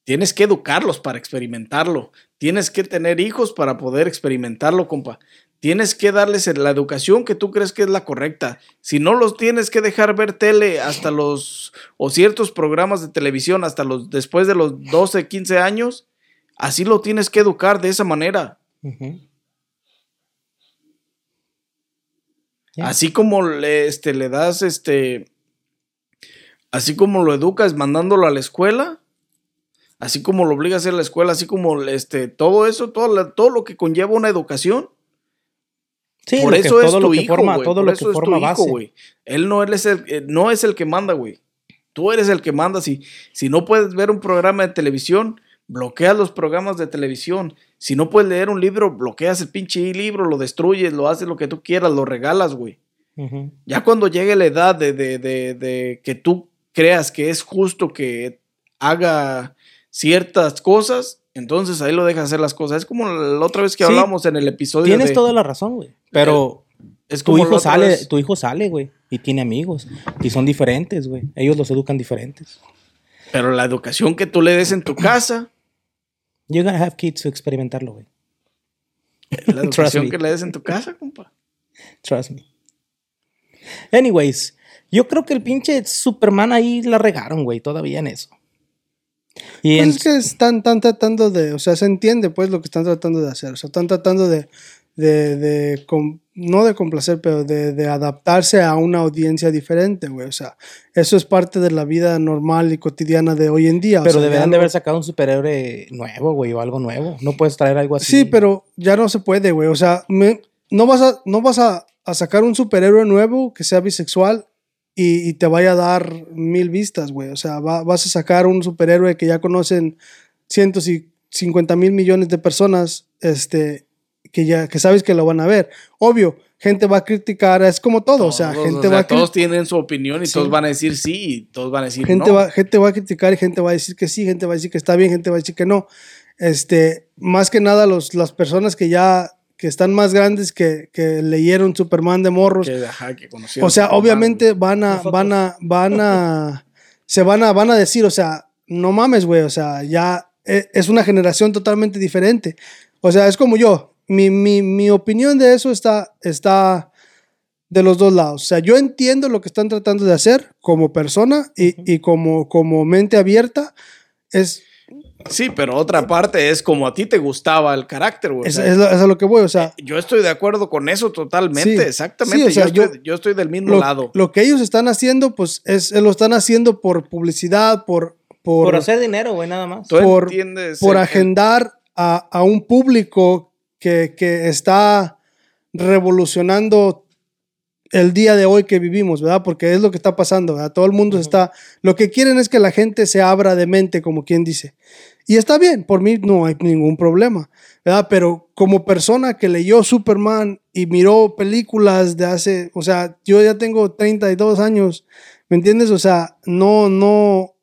Tienes que educarlos para experimentarlo. Tienes que tener hijos para poder experimentarlo, compa. Tienes que darles la educación que tú crees que es la correcta. Si no los tienes que dejar ver tele hasta los o ciertos programas de televisión hasta los después de los 12, 15 años, así lo tienes que educar de esa manera. Así como le, este, le das este. Así como lo educas mandándolo a la escuela. Así como lo obligas a ir a la escuela, así como este, todo eso, todo, la- todo lo que conlleva una educación. Sí, por eso es todo tu lo que hijo, forma, todo lo que forma base. Él no, él es el, eh, no es el que manda, güey. Tú eres el que manda. Si, si no puedes ver un programa de televisión, bloqueas los programas de televisión. Si no puedes leer un libro, bloqueas el pinche libro, lo destruyes, lo haces lo que tú quieras, lo regalas, güey. Ya cuando llegue la edad de, de- de- de que tú creas que es justo que haga ciertas cosas, entonces ahí lo dejas hacer las cosas. Es como la otra vez que Sí, hablamos en el episodio Tienes de... toda la razón, güey. Pero Es Tu como la hijo sale, vez. tu hijo sale, güey, y tiene amigos. Y son diferentes, güey. Ellos los educan diferentes. Pero la educación que tú le des en tu casa, You're gonna have kids to experimentarlo, güey. es la educación que le des en tu casa, compa. Trust me. Anyways, yo creo que el pinche Superman ahí la regaron, güey, todavía en eso. Y en, Pues es que están, están tratando de, o sea, se entiende pues lo que están tratando de hacer, o sea, están tratando de, de, de com- no de complacer, pero de, de adaptarse a una audiencia diferente, güey, o sea, eso es parte de la vida normal y cotidiana de hoy en día. o pero sea, deberían de haber sacado un superhéroe nuevo, güey, o algo nuevo. No puedes traer algo así. Sí, pero ya no se puede, güey, o sea, me- no vas, a, no vas a, a sacar un superhéroe nuevo que sea bisexual y, y te vaya a dar mil vistas, güey, o sea, va- vas a sacar un superhéroe que ya conocen cientos y cincuenta mil millones de personas, este, que ya, que sabes que lo van a ver. Obvio, gente va a criticar, es como todo, o sea, gente o sea, va a todos tienen su opinión y Sí. todos van a decir sí y todos van a decir gente, no. va, gente va a criticar y gente va a decir que sí, gente va a decir que está bien, gente va a decir que no. Este, más que nada los, las personas que ya que están más grandes que, que leyeron Superman de morros. Que, ajá, que conocieron o sea, Superman, obviamente van a, van a, van a, se van a, van a decir, o sea, no mames, güey, o sea, ya e- es una generación totalmente diferente. O sea, es como yo. Mi, mi, mi opinión de eso está, está de los dos lados. O sea, yo entiendo lo que están tratando de hacer como persona y, y como, como mente abierta. Es, Sí, pero otra parte es como a ti te gustaba el carácter, güey. o es, sea, es lo- es a lo que voy. O sea, yo estoy de acuerdo con eso totalmente, Sí. exactamente. Sí, o sea, yo, estoy, yo- yo estoy del mismo lo, lado. lo que ellos están haciendo, pues es, lo están haciendo por publicidad, por, por, Por hacer dinero, güey, nada más. Tú por- entiendes. por el- agendar a, a un público que, que está revolucionando el día de hoy que vivimos, ¿verdad? Porque es lo que está pasando, ¿verdad? Todo el mundo está... Lo que quieren es que la gente se abra de mente, como quien dice. Y está bien, por mí no hay ningún problema, ¿verdad? Pero como persona que leyó Superman y miró películas de hace, o sea, yo ya tengo 32 años, ¿me entiendes? O sea, no, no,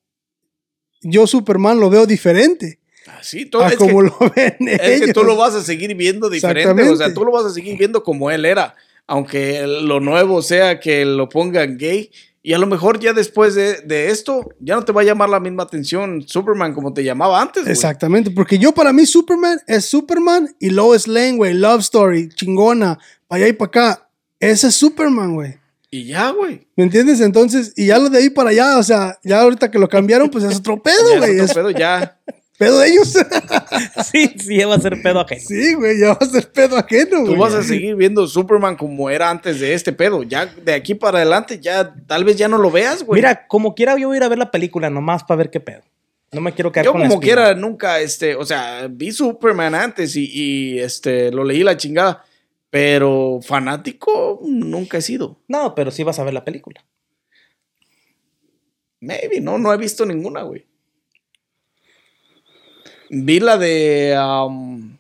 yo Superman lo veo diferente Sí, todo, a es, como que, lo ven es ellos. que tú lo vas a seguir viendo diferente. O sea, tú lo vas a seguir viendo como él era. Aunque lo nuevo sea que lo pongan gay. Y a lo mejor ya después de, de esto, ya no te va a llamar la misma atención Superman como te llamaba antes. güey. Exactamente, porque yo para mí Superman es Superman y Lois Lane, güey, Love Story, chingona, para allá y para acá. Ese es Superman, güey. Y ya, güey. ¿Me entiendes? Entonces, y ya lo de ahí para allá, o sea, ya ahorita que lo cambiaron, pues es otro pedo, Ya, güey. otro Es pedo, ya. Pedo de ellos. Sí, sí, va a ser pedo ajeno. sí, güey, ya va a ser pedo ajeno, Tú güey. vas a seguir viendo Superman como era antes de este pedo. Ya de aquí para adelante, ya tal vez ya no lo veas, güey. Mira, como quiera, yo voy a ir a ver la película nomás para ver qué pedo. No me quiero quedar Yo con como quiera nunca, este, o sea, vi Superman antes y, y, este, lo leí la chingada, pero fanático nunca he sido. No, pero sí vas a ver la película. Maybe, no, no he visto ninguna, güey. Vi la de um,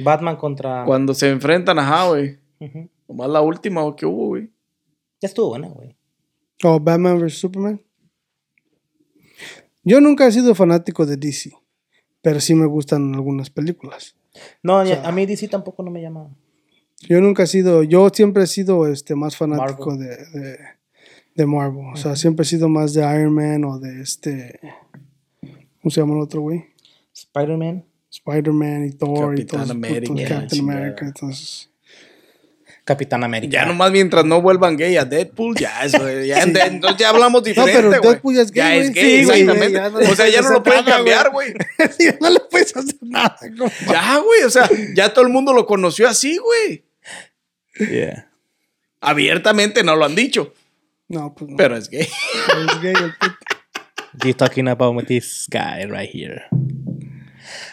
Batman contra. cuando se enfrentan, ajá, güey. Ujú. Nomás la última que hubo, güey. Ya estuvo buena, güey. Oh, Batman vs. Superman. Yo nunca he sido fanático de DC, pero sí me gustan algunas películas. No, a mí DC tampoco no me llama. Yo nunca he sido, yo siempre he sido este, más fanático Marvel. De, de, de Marvel. O sea, siempre he sido más de Iron Man o de este. ¿Cómo se llama el otro güey? Spider-Man. Spider-Man y Thor y Capitán todos, América, putos Captain. America. Entonces, Capitán América. Ya nomás mientras no vuelvan gay a Deadpool, ya eso, ya, de- entonces ya hablamos diferente, pero. Deadpool ya es gay, es güey. gay, Sí, güey, exactamente. ya no o sea, ya no lo pueden cambiar, güey. Sí, no le puedes hacer nada. compa. Ya, güey, o sea, ya todo el mundo lo conoció así, güey. Yeah. Abiertamente no lo han dicho, No, pues no. pero es gay. Es gay el puto. You're talking about this guy right here.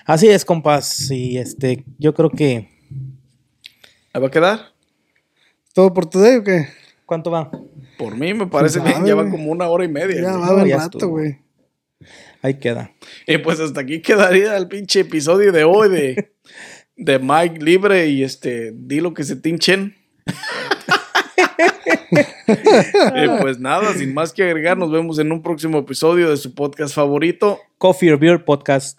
Así es, compas. Y este, yo creo que. ¿Ahí va a quedar? ¿Todo por today o qué? ¿Cuánto va? Por mí me parece Pues, bien, ya va como una hora y media. Ya va a haber ya rato, güey. Ahí queda. Y pues hasta aquí quedaría el pinche episodio de hoy de, de Mike Libre y este, di lo que se tinchen. Y pues nada, sin más que agregar, nos vemos en un próximo episodio de su podcast favorito. Coffee or Beer Podcast.